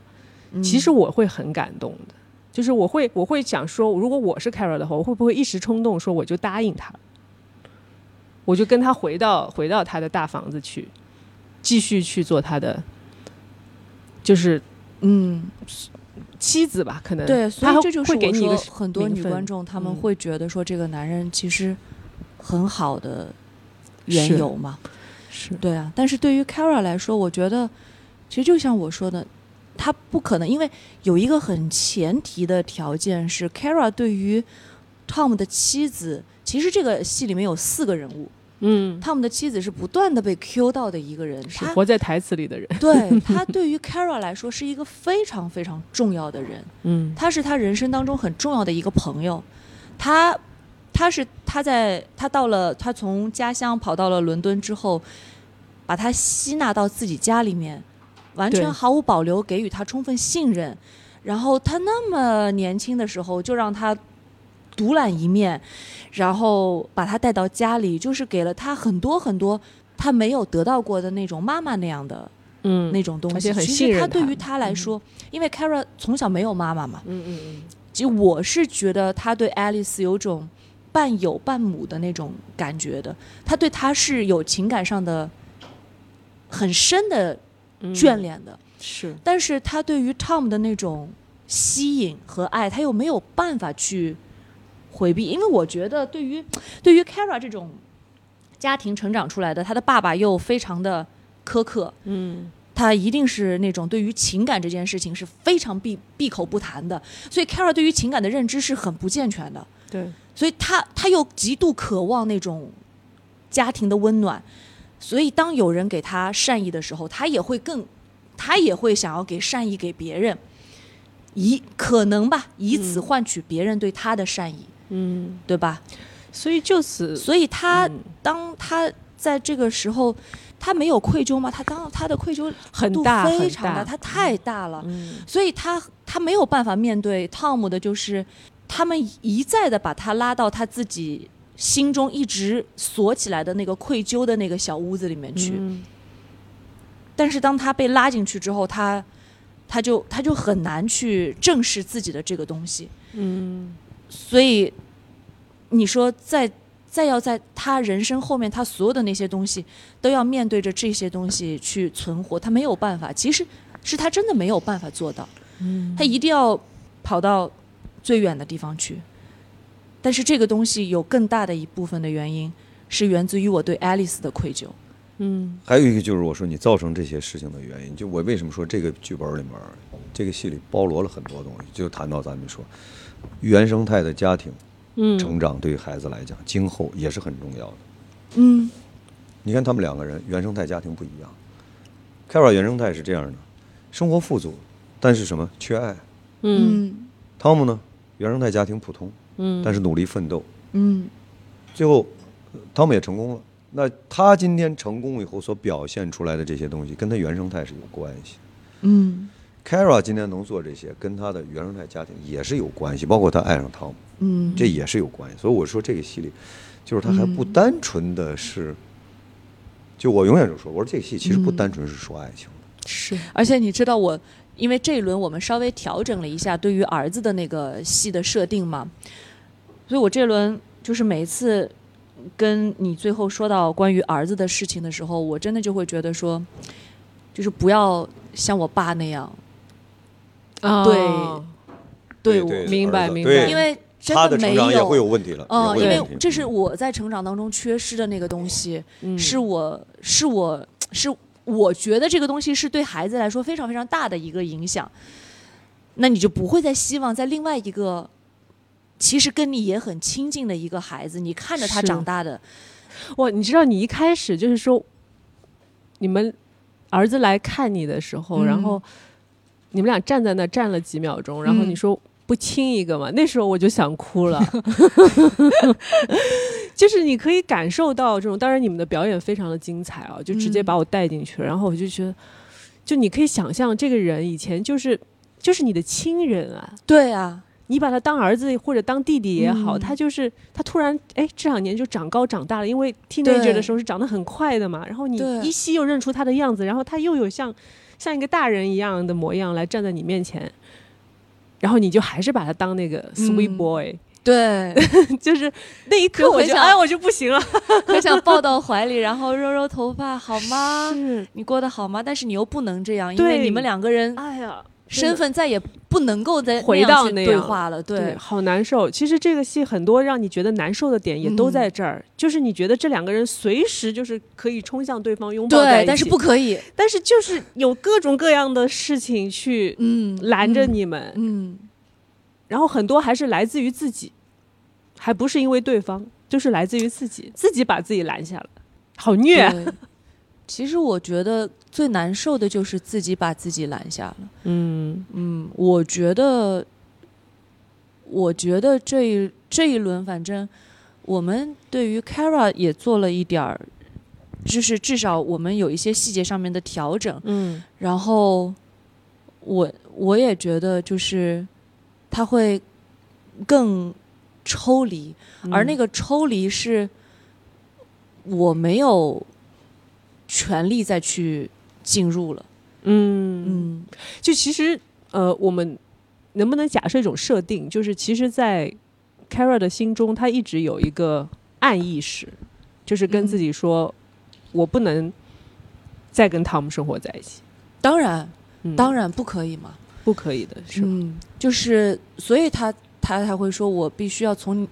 嗯其实我会很感动的。就是我会我会想说，如果我是 Carol 的话，我会不会一时冲动说我就答应他，我就跟他回到回到他的大房子去，继续去做他的，就是嗯，妻子吧，可能。对，所以这就是我说很多女观众他们嗯。会觉得说这个男人其实很好的缘由嘛。是。对啊，但是对于 Kara 来说，我觉得其实就像我说的，他不可能，因为有一个很前提的条件是 Kara 对于 Tom 的妻子，其实这个戏里面有四个人物嗯，，Tom 的妻子是不断的被 Q 到的一个人，是活在台词里的人，对他对于 Kara 来说是一个非常非常重要的人，嗯。他是他人生当中很重要的一个朋友，他他是他在他到了他从家乡跑到了伦敦之后，把他吸纳到自己家里面，完全毫无保留给予他充分信任，然后他那么年轻的时候就让他独揽一面，然后把他带到家里，就是给了他很多很多他没有得到过的那种妈妈那样的嗯那种东西。其实他对于他来说，因为 Kara 从小没有妈妈嘛，嗯嗯嗯，其实我是觉得他对 Alice 有种半有半母的那种感觉的，他对他是有情感上的很深的嗯。眷恋的，是。但是他对于 Tom 的那种吸引和爱，他又没有办法去回避，因为我觉得对于对于 Kara 这种家庭成长出来的，他的爸爸又非常的苛刻，嗯。他一定是那种对于情感这件事情是非常闭闭口不谈的，所以 Kara 对于情感的认知是很不健全的，对，所以他他又极度渴望那种家庭的温暖，所以当有人给他善意的时候，他也会更，他也会想要给善意给别人，以可能吧，以此嗯。换取别人对他的善意，嗯，对吧？所以就此所以他、嗯当他在这个时候，他没有愧疚吗？他当他的愧疚度很大非常大，大他太大了。嗯所以他他没有办法面对汤姆的，就是他们一再的把他拉到他自己心中一直锁起来的那个愧疚的那个小屋子里面去。嗯但是当他被拉进去之后，他他就他就很难去正视自己的这个东西。嗯所以你说在再要在他人生后面，他所有的那些东西都要面对着这些东西去存活，他没有办法。其实是他真的没有办法做到。嗯他一定要跑到最远的地方去。但是这个东西有更大的一部分的原因是源自于我对 Alice 的愧疚。嗯还有一个就是我说你造成这些事情的原因，就我为什么说这个剧本里面，这个戏里包罗了很多东西，就谈到咱们说原生态的家庭嗯。成长对于孩子来讲，今后也是很重要的。嗯。你看他们两个人原生态家庭不一样，Kara 原生态是这样的，生活富足，但是什么？缺爱。嗯。嗯汤姆呢，原生态家庭普通，嗯，但是努力奋斗，嗯。最后呃汤姆也成功了。那他今天成功以后所表现出来的这些东西，跟他原生态是有关系。嗯 Kara 今天能做这些，跟他的原生态家庭也是有关系，包括他爱上汤姆，嗯，这也是有关系。所以我说这个戏里，就是他还不单纯的是，就我永远就说，我说这个戏其实不单纯是说爱情的，是。而且你知道我，因为这一轮我们稍微调整了一下对于儿子的那个戏的设定嘛，所以我这轮就是每一次跟你最后说到关于儿子的事情的时候，我真的就会觉得说，就是不要像我爸那样啊，对对我，明白明白。因为真他的没成长也会有有。问题了，嗯，因为这是我在成长当中缺失的那个东西，嗯。是我是我是我觉得这个东西是对孩子来说非常非常大的一个影响，那你就不会再希望在另外一个其实跟你也很亲近的一个孩子，你看着他长大的，哇，你知道你一开始就是说，你们儿子来看你的时候，嗯。然后你们俩站在那站了几秒钟，然后嗯。你说不亲一个嘛，那时候我就想哭了。就是你可以感受到这种，当然你们的表演非常的精彩啊，就直接嗯。把我带进去了，然后我就觉得，就你可以想象这个人以前就是就是你的亲人啊，对啊，你把他当儿子或者当弟弟也好，嗯。他就是他突然哎这两年就长高长大了，因为 teenager 的时候是长得很快的嘛，然后你对。依稀又认出他的样子，然后他又有像像一个大人一样的模样来站在你面前，然后你就还是把他当那个 sweet 嗯 boy，、对，就是那一刻我就哎我就不行了，很想抱到怀里，然后揉揉头发，好吗？是，你过得好吗？但是你又不能这样，因为你们两个人哎呀。身份再也不能够再回到那样对话了。对，对，好难受。其实这个戏很多让你觉得难受的点也都嗯在这儿，就是你觉得这两个人随时就是可以冲向对方拥抱对，起，但是不，可以。但是就是有各种各样的事情去嗯，拦着嗯。你们，嗯，然后很多还是来自于自己，还不是因为对方，就是来自于自己，自己把自己拦下了，好虐。其实我觉得最难受的就是自己把自己拦下了。嗯嗯，我觉得，我觉得这一这一轮，反正我们对于 Kara 也做了一点儿，就是至少我们有一些细节上面的调整。嗯然后我我也觉得，就是他会更抽离，而那个个抽离是我没有权利再去进入了。嗯。嗯。就其实呃，我们能不能假设一种设定，就是其实，在 Kara 的心中，他一直有一个暗意识，就是跟嗯自己说，我不能再跟汤姆生活在一起，当然，嗯。当然不可以嘛。不可以的，是吧？嗯，就是所以他他才会说我必须要从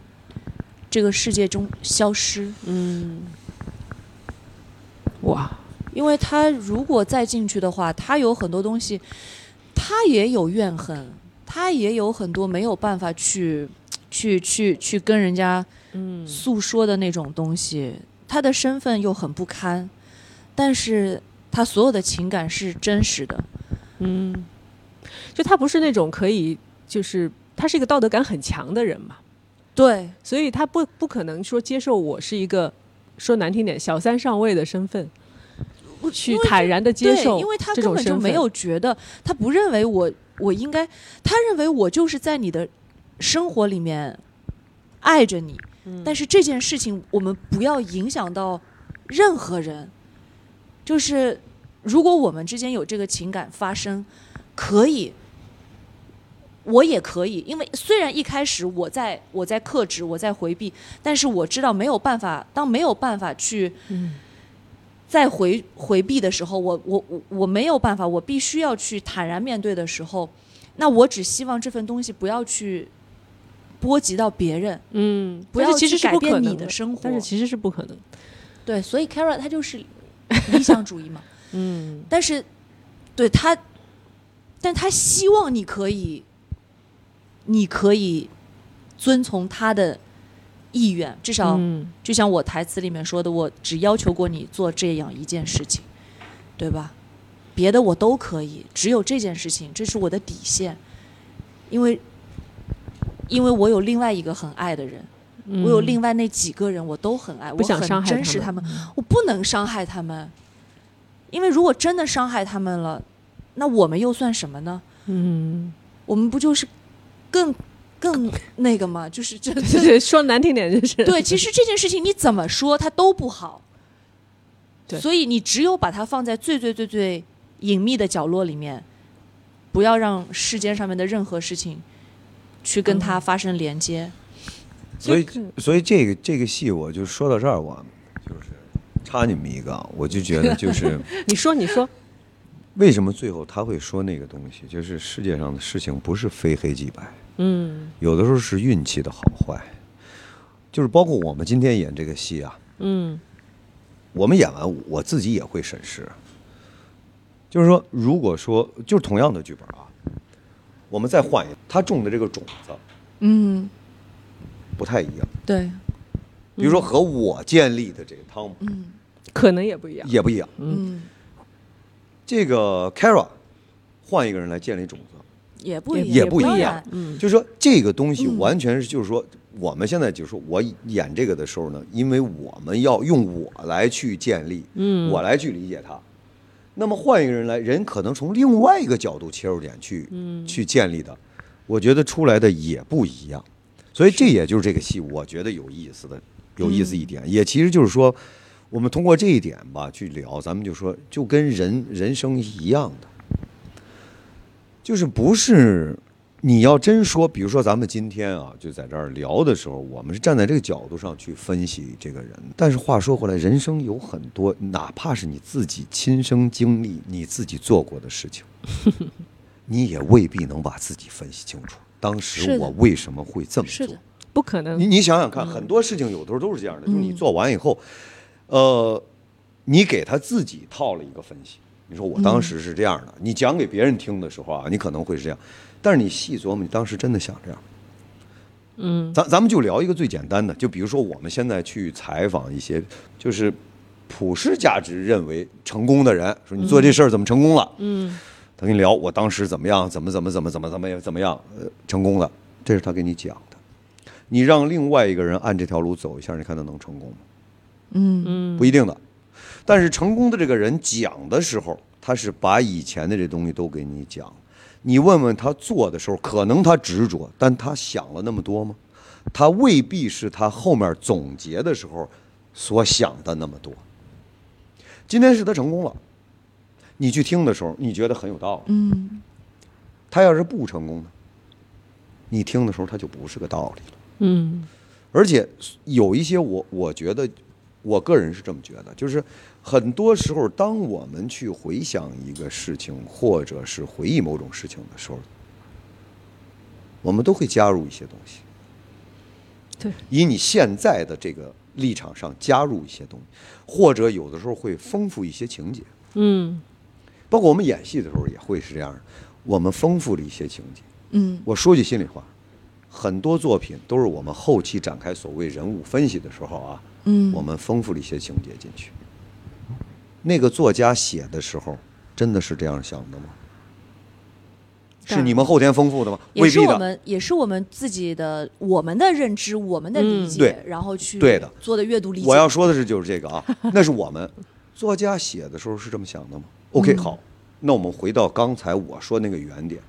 这个世界中消失，嗯，哇，因为他如果再进去的话，他有很多东西，他也有怨恨，他也有很多没有办法去去去去跟人家嗯。诉说的那种东西，他的身份又很不堪，但是他所有的情感是真实的，嗯，就他不是那种可以，就是他是一个道德感很强的人嘛，对，所以他不不可能说接受我是一个说难听点小三上位的身份，去因为坦然的接，受因为他根本就没有觉得，他不认为我我应该，他认为我就是在你的生活里面爱着你，嗯但是这件事情我们不要影响到任何人，就是如果我们之间有这个情感发生，可以。我也可以，因为虽然一开始我在我在克制，我在回避，但是我知道没有办法，当没有办法去嗯在回回避的时候，我我我我没有办法，我必须要去坦然面对的时候，那我只希望这份东西不要去波及到别人，嗯，不要去改变你的生活。但是其实是不可能，对，所以 Kara 他就是理想主义嘛，嗯。但是对他，但他希望你可以，你可以遵从他的意愿，至少嗯。就像我台词里面说的，我只要求过你做这样一件事情，对吧？别的我都可以，只有这件事情，这是我的底线，因为因为我有另外一个很爱的人，我有另外那几个人我都很爱，嗯不想我很伤害珍视他们，我不能伤害他们，因为如果真的伤害他们了，那我们又算什么呢？嗯，我们不就是更更 那个嘛？就是这对对，说难听点就是对，其实这件事情你怎么说它都不好。对所以你只有把它放在最最最最隐秘的角落里面，不要让世间上面的任何事情去跟它发生连接。所以所以这个这个戏我就说到这儿，我就是插你们一个啊，我就觉得就是 你说你说，为什么最后他会说那个东西，就是世界上的事情不是非黑即白，嗯。有的时候是运气的好坏，就是包括我们今天演这个戏啊，嗯。我们演完我自己也会审视，就是说，如果说就是同样的剧本啊，我们再换一个，他种的这个种子嗯，不太一样，对，比如说和我建立的这个汤姆嗯。可能也不一样，也不一样，嗯，这个 Kara 换一个人来建立种子，也不一样，也不一样嗯。就是说这个东西嗯。完全是就是说，我们现在就是说我演这个的时候呢，因为我们要用我来去建立，嗯。我来去理解它。那么换一个人来，人可能从另外一个角度切入点去、嗯。去建立的，我觉得出来的也不一样。所以这也就是这个戏，我觉得有意思的有意思一点，也其实就是说，我们通过这一点吧去聊，咱们就说就跟人人生一样的，就是不是你要真说，比如说咱们今天啊就在这儿聊的时候，我们是站在这个角度上去分析这个人。但是话说回来，人生有很多，哪怕是你自己亲身经历、你自己做过的事情，你也未必能把自己分析清楚。当时我为什么会这么做是的？不可能你。你想想看，很多事情有的时候都是这样的，就是你做完以后，呃，你给他自己套了一个分析。你说我当时是这样的，你讲给别人听的时候啊，你可能会是这样，但是你细琢磨，你当时真的想这样。嗯，咱咱们就聊一个最简单的，就比如说我们现在去采访一些就是普世价值认为成功的人，说你做这事儿怎么成功了？嗯，他跟你聊我当时怎么样，怎么怎么怎么怎么怎么样怎么样，呃，成功了，这是他给你讲的。你让另外一个人按这条路走一下，你看他能成功吗？嗯不一定的。但是成功的这个人讲的时候，他是把以前的这东西都给你讲。你问问他做的时候，可能他执着，但他想了那么多吗？他未必是他后面总结的时候所想的那么多。今天是他成功了，你去听的时候，你觉得很有道理。嗯他要是不成功呢，你听的时候他就不是个道理了。嗯而且有一些我我觉得，我个人是这么觉得，就是很多时候，当我们去回想一个事情，或者是回忆某种事情的时候，我们都会加入一些东西。对，以你现在的这个立场上加入一些东西，或者有的时候会丰富一些情节。嗯包括我们演戏的时候也会是这样的，我们丰富了一些情节。嗯我说句心里话，很多作品都是我们后期展开所谓人物分析的时候啊，嗯我们丰富了一些情节进去。那个作家写的时候，真的是这样想的吗？是你们后天丰富的吗？也。是我们也是我们自己的我们的认知，我们的理嗯解，对然后去对的做的阅读理解。我要说的是就是这个啊，那是我们作家写的时候是这么想的吗？OK，好，那我们回到刚才我说那个原点，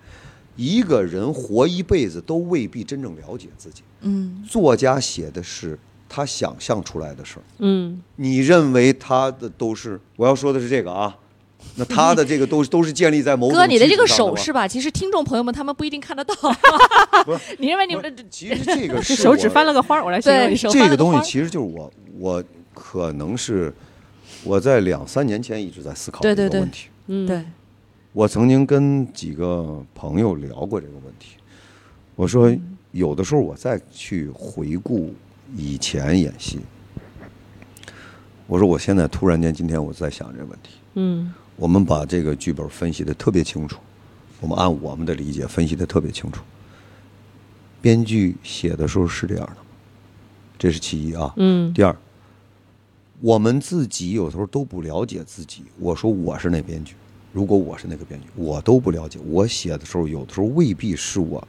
一个人活一辈子都未必真正了解自己。嗯作家写的是他想象出来的事儿，嗯你认为他的都是？我要说的是这个啊，那他的这个都是 都是建立在某种哥，你的这个手势吧，其实听众朋友们他们不一定看得到。你认为你们的其实这个 是手指翻了个花儿，我来形容对一下。这手翻了个东西其实就是我我可能是我在两三年前一直在思考这个问题。嗯，对，我曾经跟几个朋友聊过这个问题，我说嗯有的时候我再去回顾以前演戏，我说我现在突然间今天我在想这个问题，嗯我们把这个剧本分析的特别清楚，我们按我们的理解分析的特别清楚。编剧写的时候是这样的吗？这是其一啊。嗯第二，我们自己有时候都不了解自己。我说我是那编剧，如果我是那个编剧，我都不了解。我写的时候，有的时候未必是我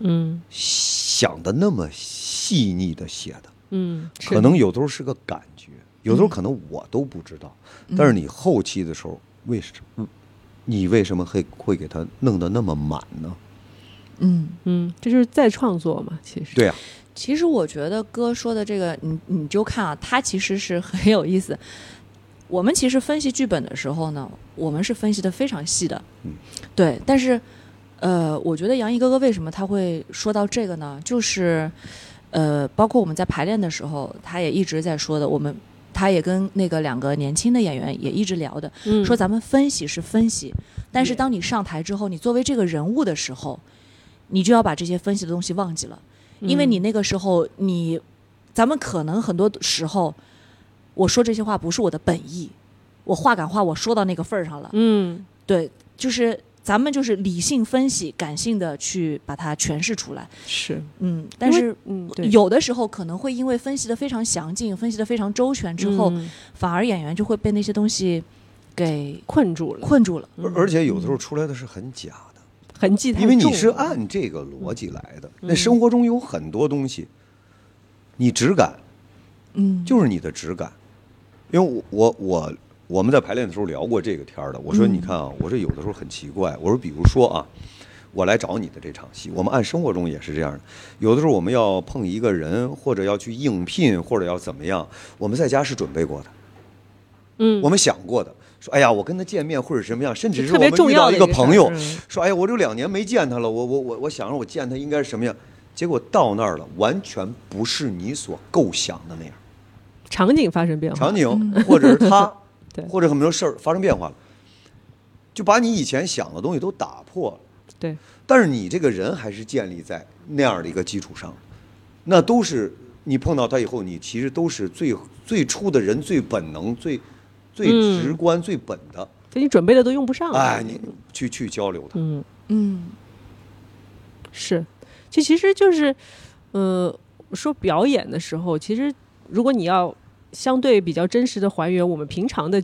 嗯想的那么细腻的写的，嗯，可能有时候是个感觉，有时候可能我都不知道。但是你后期的时候，为什么？你为什么会会给他弄得那么满呢？嗯。嗯，这就是再创作嘛，其实。对呀、其实我觉得哥说的这个，你你就看啊，他其实是很有意思。我们其实分析剧本的时候呢，我们是分析的非常细的，嗯，对。但是，呃，我觉得杨毅哥哥为什么他会说到这个呢？就是，呃，包括我们在排练的时候，他也一直在说的，我们他也跟那个两个年轻的演员也一直聊的，嗯说咱们分析是分析，但是当你上台之后，你作为这个人物的时候，你就要把这些分析的东西忘记了。因为你那个时候，你咱们可能很多时候，我说这些话不是我的本意，我话赶话我说到那个份儿上了，嗯对，就是咱们就是理性分析、感性的去把它诠释出来，是，嗯，但是嗯对。有的时候可能会因为分析的非常详尽、分析的非常周全之后，嗯。反而演员就会被那些东西给困住了，困住了。而而且有的时候出来的是很假的。痕迹太因为你是按这个逻辑来的。嗯。那生活中有很多东西，你直感嗯，就是你的直感。因为我我我我们在排练的时候聊过这个天儿的。我说嗯你看啊，我说有的时候很奇怪。我说比如说啊，我来找你的这场戏。我们按生活中也是这样的，有的时候我们要碰一个人，或者要去应聘，或者要怎么样，我们在家是准备过的，嗯我们想过的。说，哎呀，我跟他见面或者什么样，甚至是我们遇到一个个朋友说，哎呀，我这两年没见他了，我我我我想着我见他应该是什么样，结果到那儿了，完全不是你所构想的那样。场景发生变化，场景，或者是他对，或者很多事儿发生变化了，就把你以前想的东西都打破了。对，但是你这个人还是建立在那样的一个基础上，那都是你碰到他以后，你其实都是最最初的人最本能、最最嗯直观、最本的，所以你准备的都用不上了。哎，你去去交流他。嗯，嗯是，这其实就是，呃，说表演的时候，其实如果你要相对比较真实的还原我们平常的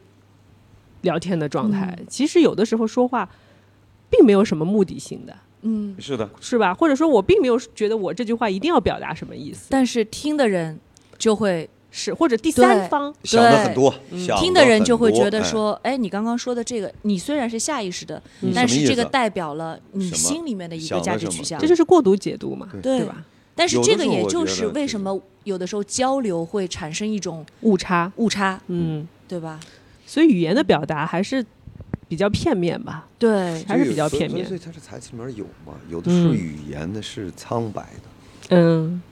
聊天的状态，嗯。其实有的时候说话并没有什么目的性的，嗯，是的，是吧？或者说我并没有觉得我这句话一定要表达什么意思，但是听的人就会是或者第三对方，想的很多，想听的人就会觉得，哎说，哎，你刚刚说的这个，你虽然是下意识的，嗯。但是这个代表了你心里面的一个价值取向。这。就是过度解读嘛，对。对吧？但是这个也就是是为什么有的时候交流会产生一种误差，误差，嗯，对吧？所以语言的表达还是比较片面吧，对，还是比较片面所以它这台词里面有嘛，有的时候嗯语言的是苍白的。嗯，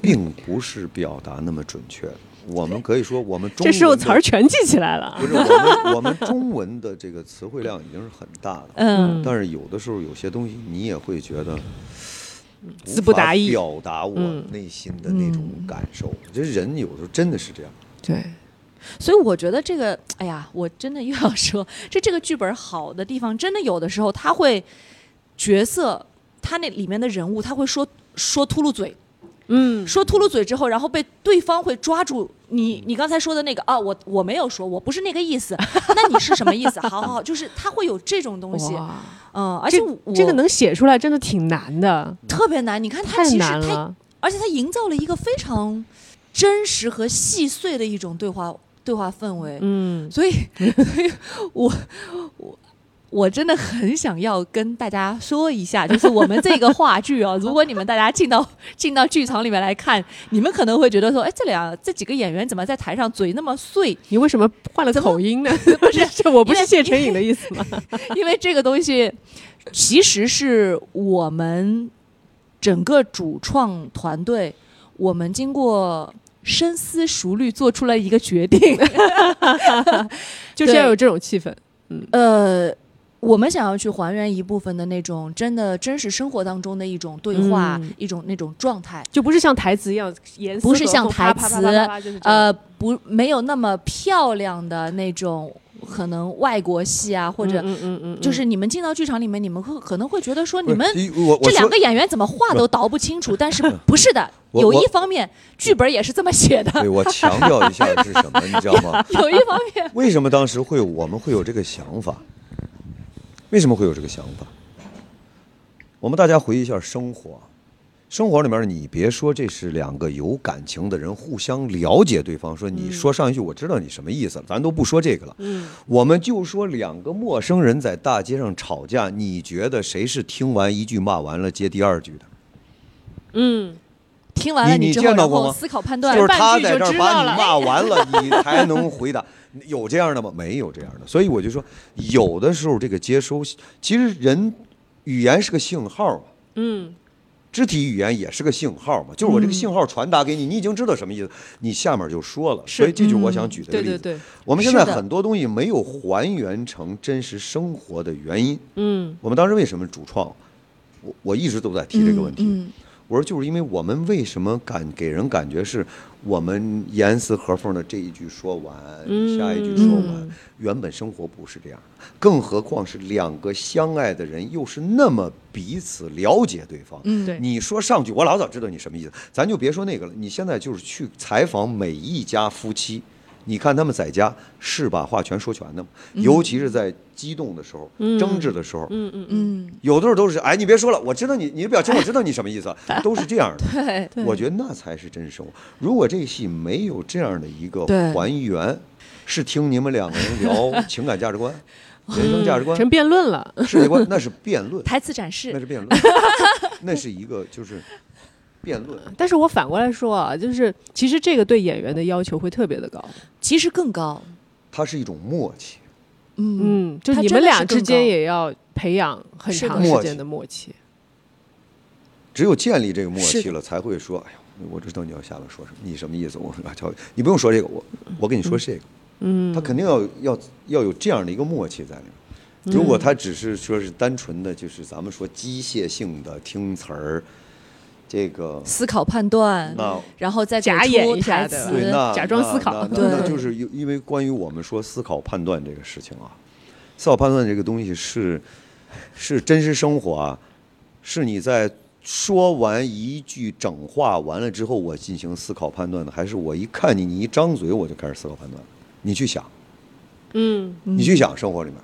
并不是表达那么准确的。我们可以说，我们中这时候词儿全记起来了不，是我们我们中文的这个词汇量已经是很大的，嗯但是有的时候有些东西你也会觉得词不达意。表达我嗯。内心的那种感受。我觉得人有时候真的是这样。对，所以我觉得这个，哎呀，我真的又要说，这这个剧本好的地方，真的有的时候他会角色，他那里面的人物，他会说说秃噜嘴，嗯，说秃噜嘴之后，然后被对方会抓住你，你刚才说的那个啊，我我没有说，我不是那个意思，那你是什么意思？好好好，就是他会有这种东西，嗯，而且这我这个能写出来真的挺难的，特别难。你看他其实他，难。而且他营造了一个非常真实和细碎的一种对话对话氛围，嗯，所以，所以我我我真的很想要跟大家说一下，就是我们这个话剧啊，如果你们大家进到进到剧场里面来看，你们可能会觉得说，哎，这俩这几个演员怎么在台上嘴那么碎？你为什么换了口音呢？不是，这我不是谢成颖的意思吗？因为这个东西其实是我们整个主创团队，我们经过深思熟虑做出了一个决定。就是要有这种气氛。嗯呃，我们想要去还原一部分的那种真的真实生活当中的一种对话，嗯一种那种状态。就不是像台词一样严丝不是像台啪啪啪词啪啪啪就是呃，不，没有那么漂亮的那种，可能外国戏啊，或者嗯嗯嗯，就是你们进到剧场里面，你们会可能会觉得说，你们这两个演员怎么话都倒不清楚？但是不是的，有一方面剧本也是这么写的，对我强调一下是什么，你知道吗？有一方面，为什么当时会我们会有这个想法？为什么会有这个想法？我们大家回忆一下生活，生活里面你别说这是两个有感情的人互相了解对方，说你说上一句我知道你什么意思了，咱都不说这个了，嗯。我们就说两个陌生人在大街上吵架，你觉得谁是听完一句骂完了接第二句的？嗯，听完了你你之后，然后见到过吗思考判断就是，他在这儿把你骂完了，你才能回答。有这样的吗？没有这样的。所以我就说，有的时候这个接收，其实人语言是个信号嘛，嗯，肢体语言也是个信号嘛，就是我这个信号传达给你，你已经知道什么意思，你下面就说了。所以这就是我想举的例子。对对对，我们现在很多东西没有还原成真实生活的原因。嗯我们当时为什么主创？我我一直都在提这个问题。嗯我说就是因为我们为什么感给人感觉是我们严丝合缝的这一句说完，嗯下一句说完，嗯原本生活不是这样，更何况是两个相爱的人，又是那么彼此了解对方。嗯，对你说上句，我老早知道你什么意思，咱就别说那个了。你现在就是去采访每一家夫妻，你看他们在家是把话全说全的吗？尤其是在激动的时候、嗯。争执的时候，嗯嗯嗯，嗯，有的时候都是哎，你别说了，我知道你你的表情，我知道你什么意思，都是这样的。对，我觉得那才是真实生活。如果这戏没有这样的一个还原，是听你们两个人聊 情感价值观，人生价值观、成辩论了。世界观，那是辩论，台词展示。那，是辩论，那是一个就是辩论。但是我反过来说啊，就是其实这个对演员的要求会特别的高。其实更高。它是一种默契，嗯，嗯，就它你们俩之间也要培养很长时间的默契。只有建立这个默契了，才会说，哎呀，我知道你要下面说什么，你什么意思？我说啊，乔，你不用说这个，我我跟你说这个。嗯，他肯定要要要有这样的一个默契在里面。如果他只是说是单纯的，就是咱们说机械性的听词儿，这个思考判断，那然后再假出演一下词。假装思考对那就是因因为关于我们说思考判断这个事情啊，思考判断这个东西是是真实生活啊，是你在说完一句整话完了之后，我进行思考判断的，还是我一看你，你一张嘴我就开始思考判断？你去想，嗯，你去想生活里面。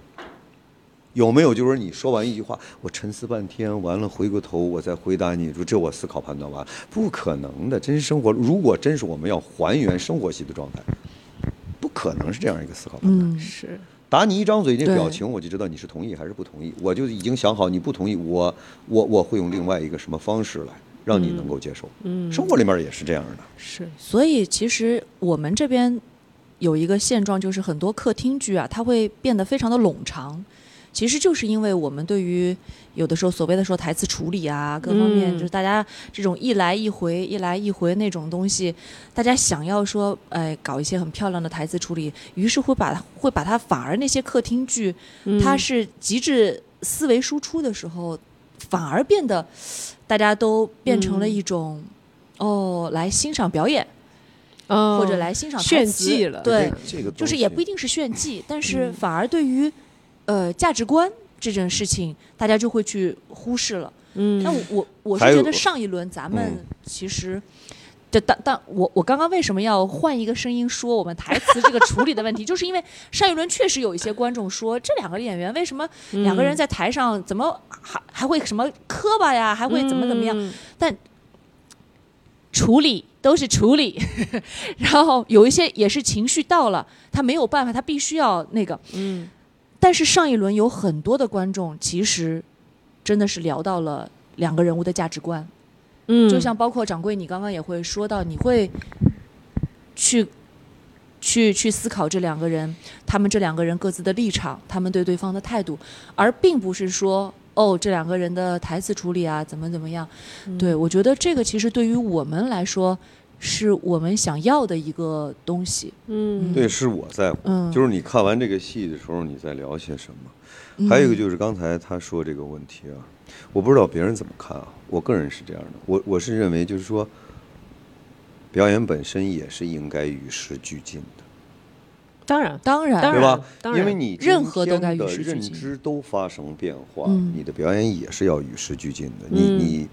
有没有就是你说完一句话，我沉思半天，完了回过头我再回答你，说这我思考判断完了，不可能的。真实生活，如果真是我们要还原生活系的状态，不可能是这样一个思考判断。嗯，是，打你一张嘴，这对表情我就知道你是同意还是不同意，我就已经想好你不同意，我我我会用另外一个什么方式来让你能够接受。嗯，生活里面也是这样的。是，所以其实我们这边有一个现状，就是很多客厅剧啊，它会变得非常的冗长。其实就是因为我们对于有的时候所谓的说台词处理啊，各方面，嗯。就是大家这种一来一回、一来一回那种东西，大家想要说，哎，搞一些很漂亮的台词处理，于是会把会把它反而那些客厅剧，嗯。它是极致思维输出的时候，反而变得大家都变成了嗯。一种、哦来欣赏表演。嗯或者来欣赏台炫技了，对，这个就是也不一定是炫技，但是嗯。反而对于呃价值观这件事情，大家就会去忽视了。嗯，那我我我是觉得上一轮咱们嗯其实。这但但我我刚刚为什么要换一个声音说我们台词这个处理的问题，就是因为上一轮确实有一些观众说这两个演员为什么两个人在台上怎么还还会什么磕巴呀，还会怎么怎么样？嗯处理都是处理，然后有一些也是情绪到了，他没有办法，他必须要那个。嗯但是上一轮有很多的观众其实真的是聊到了两个人物的价值观，嗯，就像包括掌柜，你刚刚也会说到，你会去去去思考这两个人，他们这两个人各自的立场，他们对对方的态度，而并不是说哦这两个人的台词处理啊怎么怎么样。嗯。对我觉得这个其实对于我们来说，是我们想要的一个东西。嗯对，是我在乎。嗯，就是你看完这个戏的时候，你在聊些什么？嗯还有一个就是刚才他说这个问题啊，我不知道别人怎么看啊，我个人是这样的，我我是认为就是说，表演本身也是应该与时俱进的，当然当然，对吧？因为你任何都该与的认时俱进知都发生变化，嗯你的表演也是要与时俱进的。你嗯你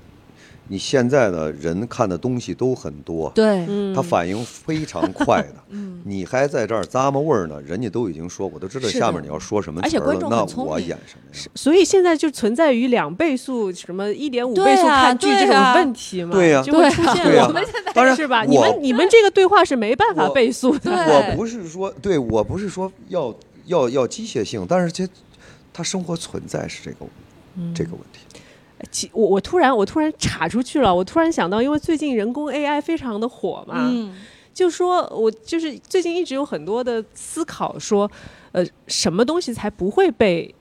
你现在的人看的东西都很多，对，嗯他反应非常快的。嗯，你还在这儿咂摸味儿呢，人家都已经说，我都知道下面你要说什么而且观词儿了，那我演什么呀？所以现在就存在于两倍速、什么一点五倍速啊看剧这种对啊问题嘛？对呀就会出现对呀了，当然是吧？你们你们这个对话是没办法倍速的。对我不是说，对我不是说要要要机械性，但是这它生活存在是这个、嗯这个问题。其我我突然我突然岔出去了，我突然想到，因为最近人工 AI 非常的火嘛，嗯就说我就是最近一直有很多的思考，说呃什么东西才不会被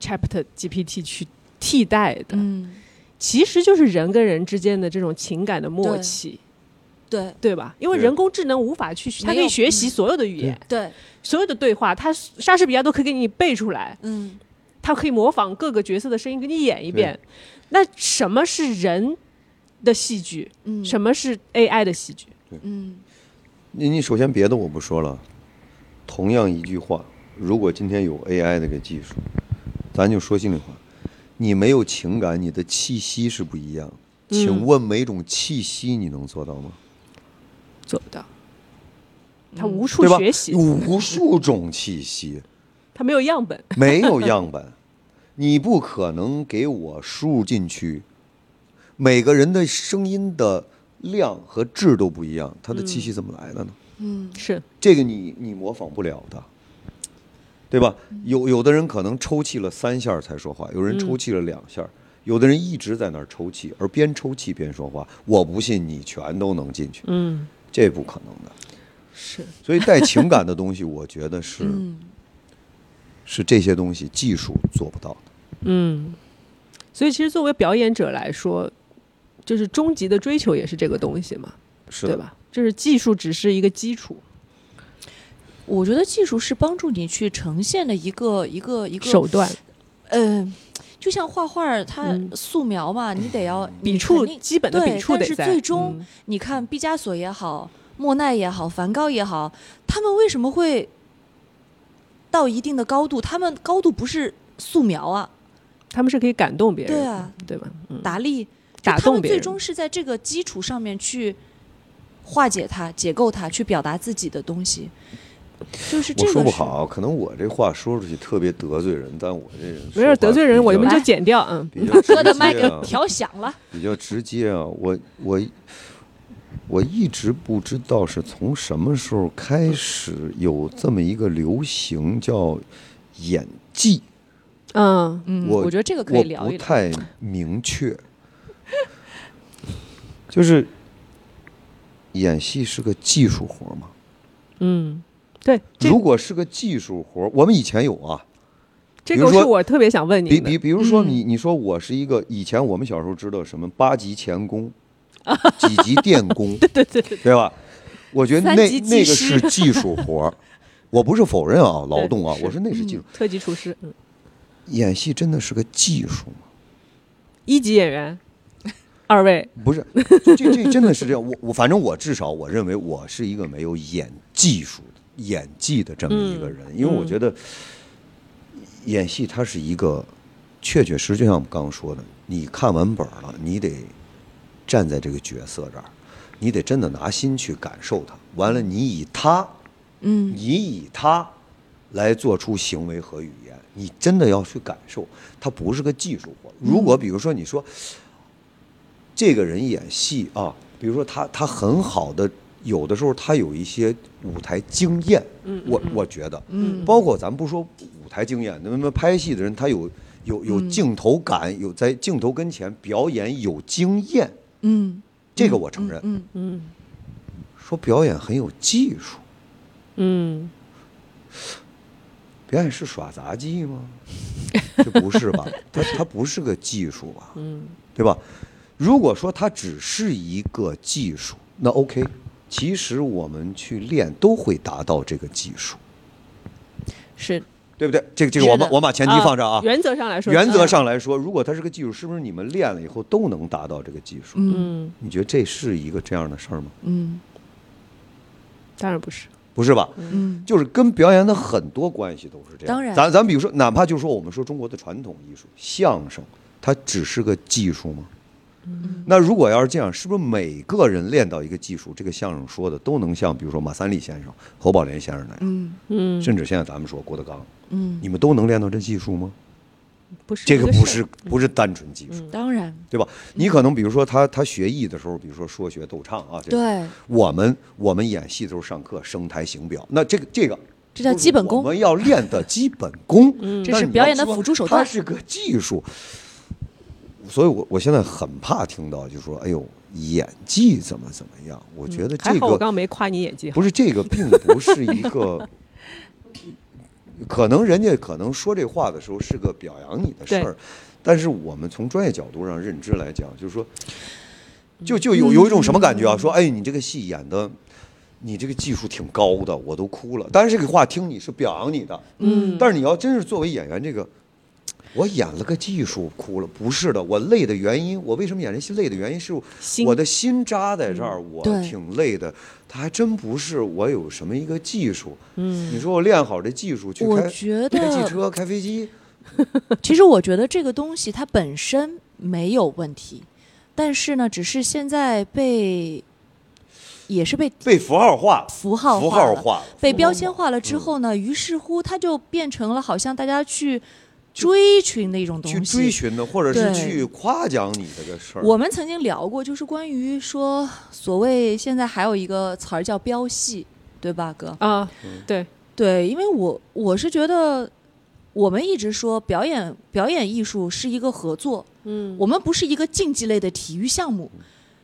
Chat GPT 去替代的？嗯，其实就是人跟人之间的这种情感的默契，对对吧？因为人工智能无法去，它可以学习嗯所有的语言，对，所有的对话，它莎士比亚都可以给你背出来，嗯它可以模仿各个角色的声音给你演一遍。那什么是人的戏剧？嗯，什么是 AI 的戏剧？嗯你你首先别的我不说了，同样一句话，如果今天有 AI 这个技术，咱就说心里话，你没有情感，你的气息是不一样。请问每种气息你能做到吗？做不到，他无处学习，无数种气息，它没有样本。没有样本，你不可能给我输入进去。每个人的声音的量和质都不一样，他的气息怎么来的呢？嗯是，这个你你模仿不了的。对吧？有有的人可能抽泣了三下才说话，有人抽泣了两下儿，有的人一直在那儿抽泣，而边抽泣边说话。我不信你全都能进去，嗯，这不可能的。是，所以带情感的东西，我觉得是、嗯，是这些东西技术做不到的。嗯，所以其实作为表演者来说，就是终极的追求也是这个东西嘛，是，对吧？就是技术只是一个基础，我觉得技术是帮助你去呈现的一个一个一个手段、嗯，就像画画，它嗯素描嘛，你得要笔触基本的笔触得在。最终嗯你看毕加索也好，莫奈也好，梵高也好，他们为什么会到一定的高度？他们高度不是素描啊，他们是可以感动别人，对啊，对吧？嗯，达利，打他们最动别人最终是在这个基础上面去化解它、解构它，去表达自己的东西。就是这我个是说不好，可能我这话说出去特别得罪人，但我这人没事得罪人，我们就剪掉。嗯，比较直哥的麦给接啊，调响了。比较直接啊。我我我一直不知道是从什么时候开始有这么一个流行叫演技，嗯，嗯，我我觉得这个可以聊一聊。不太明确，就是演戏是个技术活吗？嗯，对，如果是个技术活，我们以前有啊，这个比如说是我特别想问比您的比。比如说嗯你你说我是一个以前我们小时候知道什么八级钳工，几级电工，对对对对吧？我觉得那那个是技术活儿，我不是否认啊劳动啊，我说那是技术。特级厨师，嗯，演戏真的是个技术吗？一级演员，二位，不是，这这这真的是这样。我我反正我至少我认为我是一个没有演技术的演技的这么一个人，因为我觉得演戏它是一个确确实实，就像我们刚刚说的，你看完本了，你得站在这个角色这儿，你得真的拿心去感受他。完了，你以他，嗯。你以他来做出行为和语言，你真的要去感受，他不是个技术活。如果比如说你说这个人演戏啊，比如说他他很好的，有的时候他有一些舞台经验，嗯我我觉得，嗯。包括咱不说舞台经验，那么拍戏的人他有有有嗯。镜头感，有在镜头跟前表演有经验，嗯，这个我承认。嗯嗯说表演很有技术，嗯，表演是耍杂技吗？这不是吧？它它不是个技术吧？嗯，对吧？如果说它只是一个技术，那 OK。其实我们去练都会达到这个技术，是对不对？这个这个我们我们我把前提放这啊。原则上来说，原则嗯，上来说，如果它是个技术，是不是你们练了以后都能达到这个技术？嗯嗯，你觉得这是一个这样的事儿吗？嗯当然不是，不是吧？嗯就是跟表演的很多关系都是这样。当然咱咱比如说，哪怕就说我们说中国的传统艺术相声，它只是个技术吗？嗯。那如果要是这样，是不是每个人练到一个技术，这个相声说的都能像比如说马三立先生、侯宝林先生那样，嗯。嗯，甚至现在咱们说郭德纲，嗯，你们都能练到这技术吗？不是这个不是。不是单纯技术，当然。对吧？你可能比如说他他学艺的时候，比如说说学逗唱啊，这个对，我们我们演戏的时候上课声台形表，那这个这个这叫基本功。我们要练的基本功，嗯。这是表演的辅助手段。它是个技术。所以我我现在很怕听到就说，哎呦，演技怎么怎么样？我觉得这个好我刚刚没夸你演技，不是这个，并不是一个。可能人家可能说这话的时候是个表扬你的事儿，但是我们从专业角度上认知来讲，就是说，就就有有一种什么感觉啊？说，哎，你这个戏演的，你这个技术挺高的，我都哭了。当然这个话听你是表扬你的，嗯但是你要真是作为演员，这个我演了个技术哭了，不是的，我累的原因，我为什么演这戏累的原因是心我的心扎在这儿，我挺累的。他还真不是我有什么一个技术，嗯。你说我练好这技术去我开开汽车、开飞机，其实我觉得这个东西它本身没有问题，但是呢，只是现在被也是被被符号化、符号符号化、被标签化了之嗯后呢，于是乎它就变成了好像大家去追寻的一种东去西。追寻的，或者是对去夸奖你这个事儿。我们曾经聊过，就是关于说所谓现在还有一个词儿叫飙戏，对吧，哥？啊，对，对，因为我我是觉得，我们一直说表演表演艺术是一个合作，嗯我们不是一个竞技类的体育项目，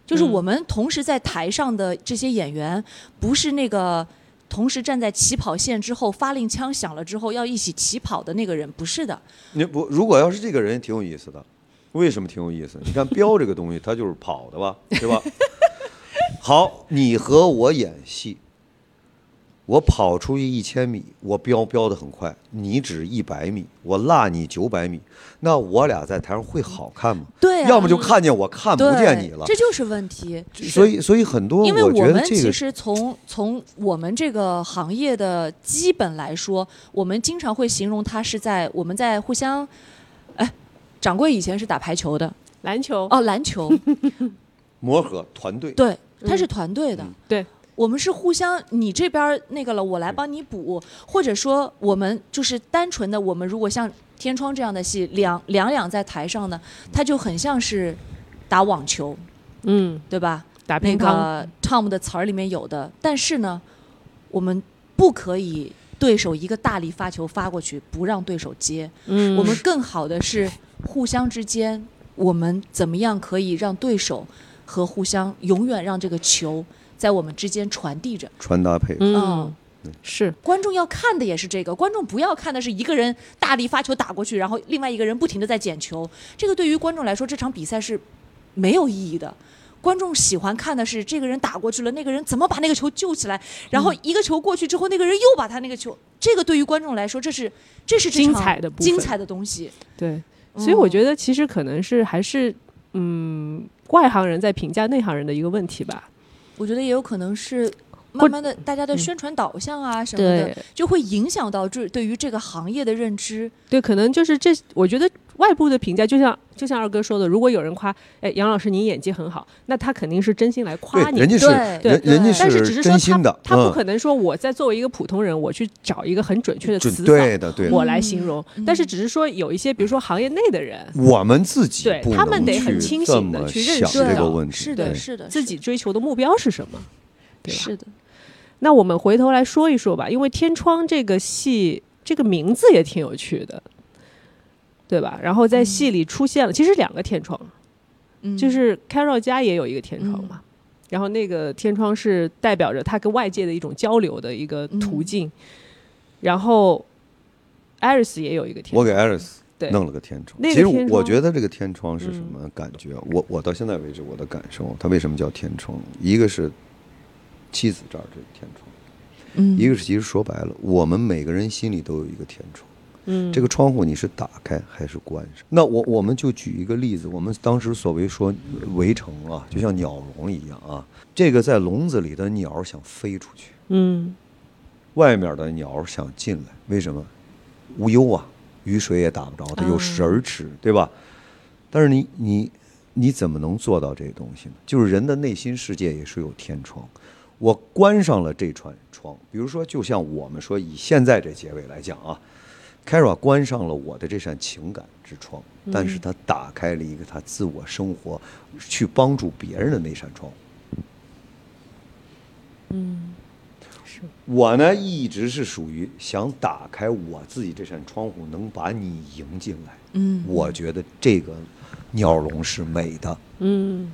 就是嗯我们同时在台上的这些演员，不是那个同时站在起跑线之后发令枪响了之后要一起起跑的那个人，不是的。你不，如果要是这个人，挺有意思的。为什么挺有意思？你看标这个东西，它就是跑的吧，对吧？好，你和我演戏，我跑出去一千米，我飙飙的很快，你只一百米，我落你九百米，那我俩在台上会好看吗？对啊要么就看见我看不，见你了这。就是问题。所以，所以很多，因为我们得这个其实从从我们这个行业的基本来说，我们经常会形容它是在我们在互相，哎，掌柜以前是打排球的篮球哦，篮球，磨合团队，对，他是团队的。嗯对，我们是互相，你这边那个了，我来帮你补，或者说我们就是单纯的，我们如果像《天窗》这样的戏，两两两在台上呢，它就很像是打网球，嗯，对吧？那打乒乓，个 Tom 的词儿里面有的，但是呢，我们不可以对手一个大力发球发过去，不让对手接。嗯，我们更好的是互相之间，我们怎么样可以让对手和互相永远让这个球在我们之间传递着。传搭配，嗯嗯是观众要看的也是这个，观众不要看的是一个人大力发球打过去，然后另外一个人不停的在捡球。这个对于观众来说，这场比赛是没有意义的。观众喜欢看的是这个人打过去了，那个人怎么把那个球救起来，然后一个球过去之后，那个人又把他那个球。这个对于观众来说，这是这是这精场彩的部分精彩的东西。对，所以我嗯觉得其实可能是还是嗯外行人在评价内行人的一个问题吧。我觉得也有可能是慢慢的大家的嗯宣传导向啊什么的，对就会影响到这对于这个行业的认知。对，可能就是这，我觉得外部的评价，就像就像二哥说的，如果有人夸，哎，杨老师您演技很好，那他肯定是真心来夸对，你。人家是对人家但是只是说真心的他，他不嗯可能说我在作为一个普通人，我去找一个很准确的词藻，对的，对的。我来形容。嗯但是只是说有一些，比如说行业内的人，我们自己对他们得很清醒的去认识到这个问题，是的，是的，自己追求的目标是什么，对吧？是的。那我们回头来说一说吧，因为《天窗》这个戏，这个名字也挺有趣的，对吧？然后在戏里出现了，其实两个天窗，嗯就是 Carol 家也有一个天窗嘛。然后那个天窗是代表着他跟外界的一种交流的一个途径，然后 Iris 也有一个天窗，我给艾瑞斯对弄了个天窗。其实我觉得这个天窗是什嗯么感觉？我我到现在为止我的感受，它为什么叫天窗？一个是妻子这儿这个天窗，嗯一个是其实说白了，我们每个人心里都有一个天窗。嗯，这个窗户你是打开还是关上？那我我们就举一个例子，我们当时所谓说围城啊，就像鸟笼一样啊，这个在笼子里的鸟想飞出去，嗯外面的鸟想进来，为什么？无忧啊，雨水也打不着，它有食儿吃，对吧？但是你你你怎么能做到这东西呢？就是人的内心世界也是有天窗，我关上了这串窗，比如说，就像我们说以现在这结尾来讲啊，Kara 关上了我的这扇情感之窗，但是他打开了一个他自我生活去帮助别人的那扇窗。嗯，是我呢一直是属于想打开我自己这扇窗户，能把你迎进来。嗯我觉得这个鸟笼是美的。嗯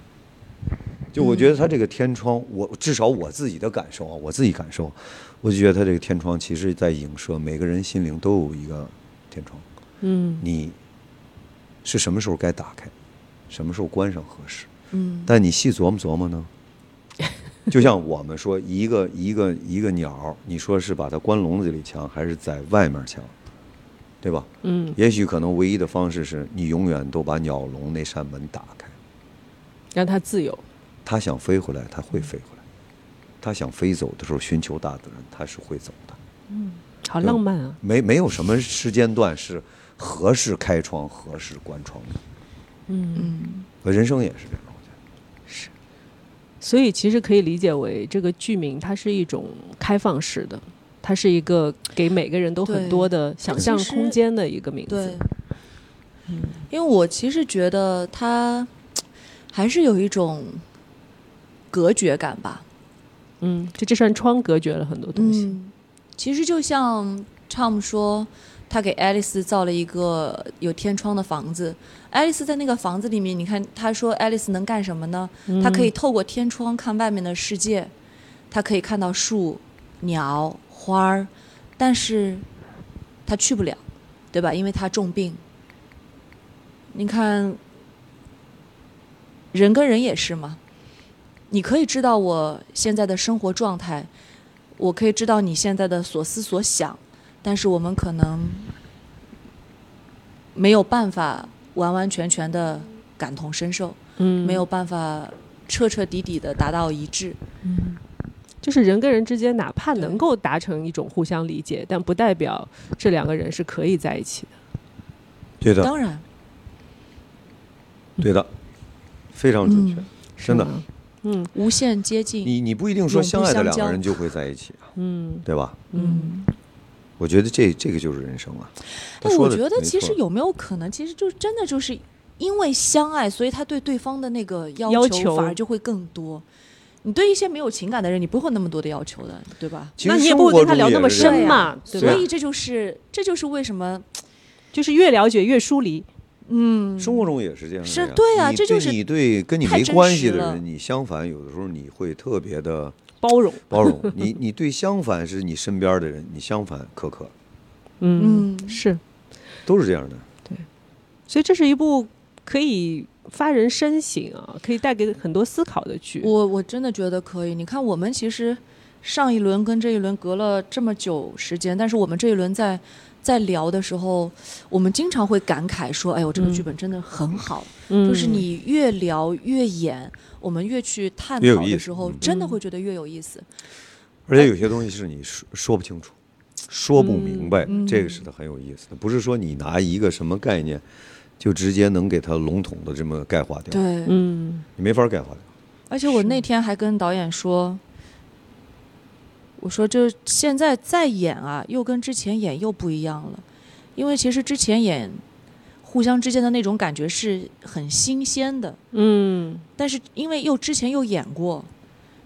就我觉得他这个天窗，我至少我自己的感受啊，我自己感受，我就觉得他这个天窗其实在影射每个人心灵都有一个天窗，嗯。你是什么时候该打开，什么时候关上合适。嗯。但你细琢磨琢磨呢，就像我们说一个一个一个鸟，你说是把它关笼子里强，还是在外面强，对吧？嗯，也许可能唯一的方式是你永远都把鸟笼那扇门打开，让它自由。它想飞回来，他会飞回来；他想飞走的时候，寻求大自然，他是会走的。嗯好浪漫啊！没没有什么时间段是合适开窗、合适关窗的。嗯，嗯我人生也是这样，我觉得是。所以其实可以理解为这个剧名它是一种开放式的，它是一个给每个人都很多的想象空间的一个名对嗯。，因为我其实觉得它还是有一种隔绝感吧。嗯，就这扇窗隔绝了很多东西。嗯，其实就像 Tom 说，他给爱丽丝造了一个有天窗的房子。爱丽丝在那个房子里面，你看，他说爱丽丝能干什么呢？她可以透过天窗看外面的世界，她可以看到树、鸟、花儿，但是她去不了，对吧？因为她重病。你看，人跟人也是嘛。你可以知道我现在的生活状态，我可以知道你现在的所思所想，但是我们可能没有办法完完全全的感同身受，嗯。没有办法彻彻底底的达到一致。嗯。就是人跟人之间，哪怕能够达成一种互相理解，但不代表这两个人是可以在一起的。对的，当然，对的，非常准确。嗯，真的嗯无限接近。你你不一定说相爱的两个人就会在一起啊，嗯对吧？嗯，我觉得这这个就是人生啊。他但我觉得其实有没有可能，其实就真的就是因为相爱，所以他对对方的那个要要求反而就会更多。你对一些没有情感的人，你不会有那么多的要求的，对吧？其实那你也不会跟他聊那么深生活中也是这样嘛，对吧所？以这就是这就是为什么，就是越了解越疏离。嗯，生活中也是这样的。是对啊这就是你对跟你没关系的人，你相反有的时候你会特别的包容，包容。你你对相反是你身边的人，你相反苛刻，嗯，嗯是，都是这样的。对所以这是一部可以发人深省啊，可以带给很多思考的剧。我我真的觉得可以。你看，我们其实上一轮跟这一轮隔了这么久时间，但是我们这一轮在在聊的时候，我们经常会感慨说：“哎呦，这个嗯剧本真的很好。嗯就是你越聊越演，我们越去探讨的时候，嗯真的会觉得越有意思。而且有些东西是你说说不清楚，说不明白，嗯这个是它很有意思的。不是说你拿一个什么概念，就直接能给它笼统的这么概括掉，对，嗯你没法概括掉。而且我那天还跟导演说，我说这现在再演啊，又跟之前演又不一样了，因为其实之前演互相之间的那种感觉是很新鲜的，嗯但是因为又之前又演过，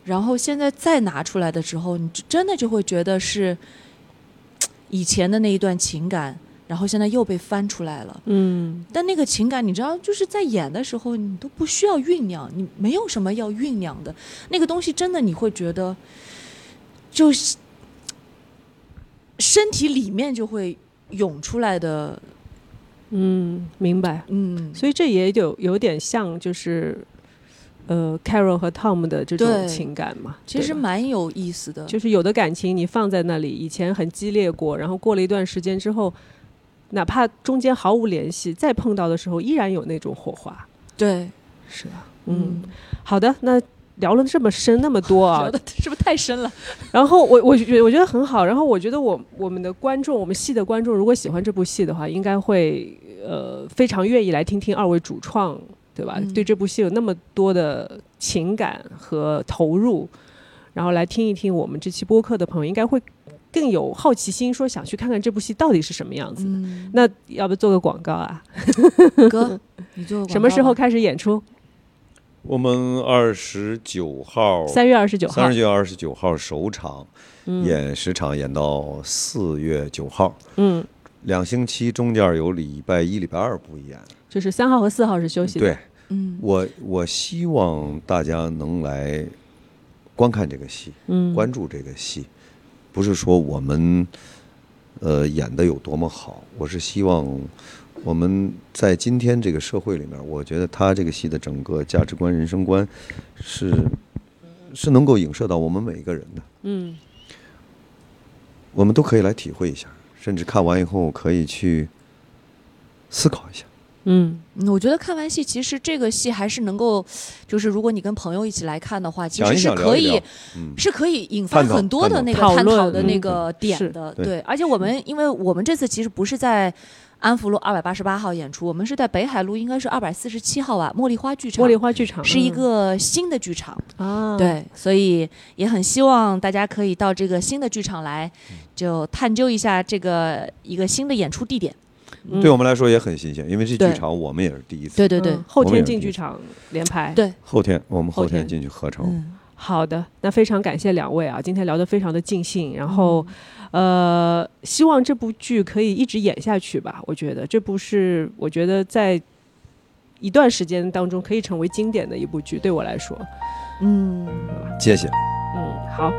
然后现在再拿出来的时候，你就真的就会觉得是以前的那一段情感，然后现在又被翻出来了。嗯但那个情感，你知道，就是在演的时候，你都不需要酝酿，你没有什么要酝酿的，那个东西真的你会觉得，就是身体里面就会涌出来的，嗯，明白。嗯，所以这也有有点像，就是呃，Carol 和 Tom 的这种情感嘛。其实蛮有意思的。就是有的感情你放在那里，以前很激烈过，然后过了一段时间之后，哪怕中间毫无联系，再碰到的时候依然有那种火花。对，是啊，嗯，好的，那聊了这么深那么多啊 聊，的是不是太深了？然后我我觉得我觉得很好，然后我觉得我我们的观众，我们戏的观众，如果喜欢这部戏的话，应该会呃非常愿意来听听二位主创，对吧？嗯对这部戏有那么多的情感和投入，然后来听一听我们这期播客的朋友，应该会更有好奇心，说想去看看这部戏到底是什么样子的。嗯，那要不做个广告啊？哥，你做个什么时候？开始演出？我们二十九号，三月二十九号。三十。九、二十九号首场，嗯。演十场，演到四月九号，嗯，两星期中间有礼拜一、礼拜二不演。就是三号和四号是休息的。对。嗯，我，我希望大家能来观看这个戏，嗯，关注这个戏，不是说我们呃演的有多么好，我是希望我们在今天这个社会里面，我觉得他这个戏的整个价值观、人生观是是能够影射到我们每一个人的，嗯。我们都可以来体会一下，甚至看完以后可以去思考一下。嗯嗯我觉得看完戏，其实这个戏还是能够，就是如果你跟朋友一起来看的话，其实是可以是可以引发很多的那个探讨。的那个点的，对。对。而且我们，因为我们这次其实不是在安福路二百八十八号演出，我们是在北海路，应该是二百四十七号吧，茉莉花剧场。茉莉花剧场是一嗯个新的剧场，啊，对，所以也很希望大家可以到这个新的剧场来，就探究一下这个一个新的演出地点。嗯对我们来说也很新鲜，因为这剧场我们也是第一次。对对对嗯，后天进剧场连排。对，后天我们后天进去合成。嗯，好的，那非常感谢两位啊，今天聊得非常的尽兴，然后，呃希望这部剧可以一直演下去吧我觉得。这部是我觉得在一段时间当中可以成为经典的一部剧对我来说。嗯。谢谢。嗯好。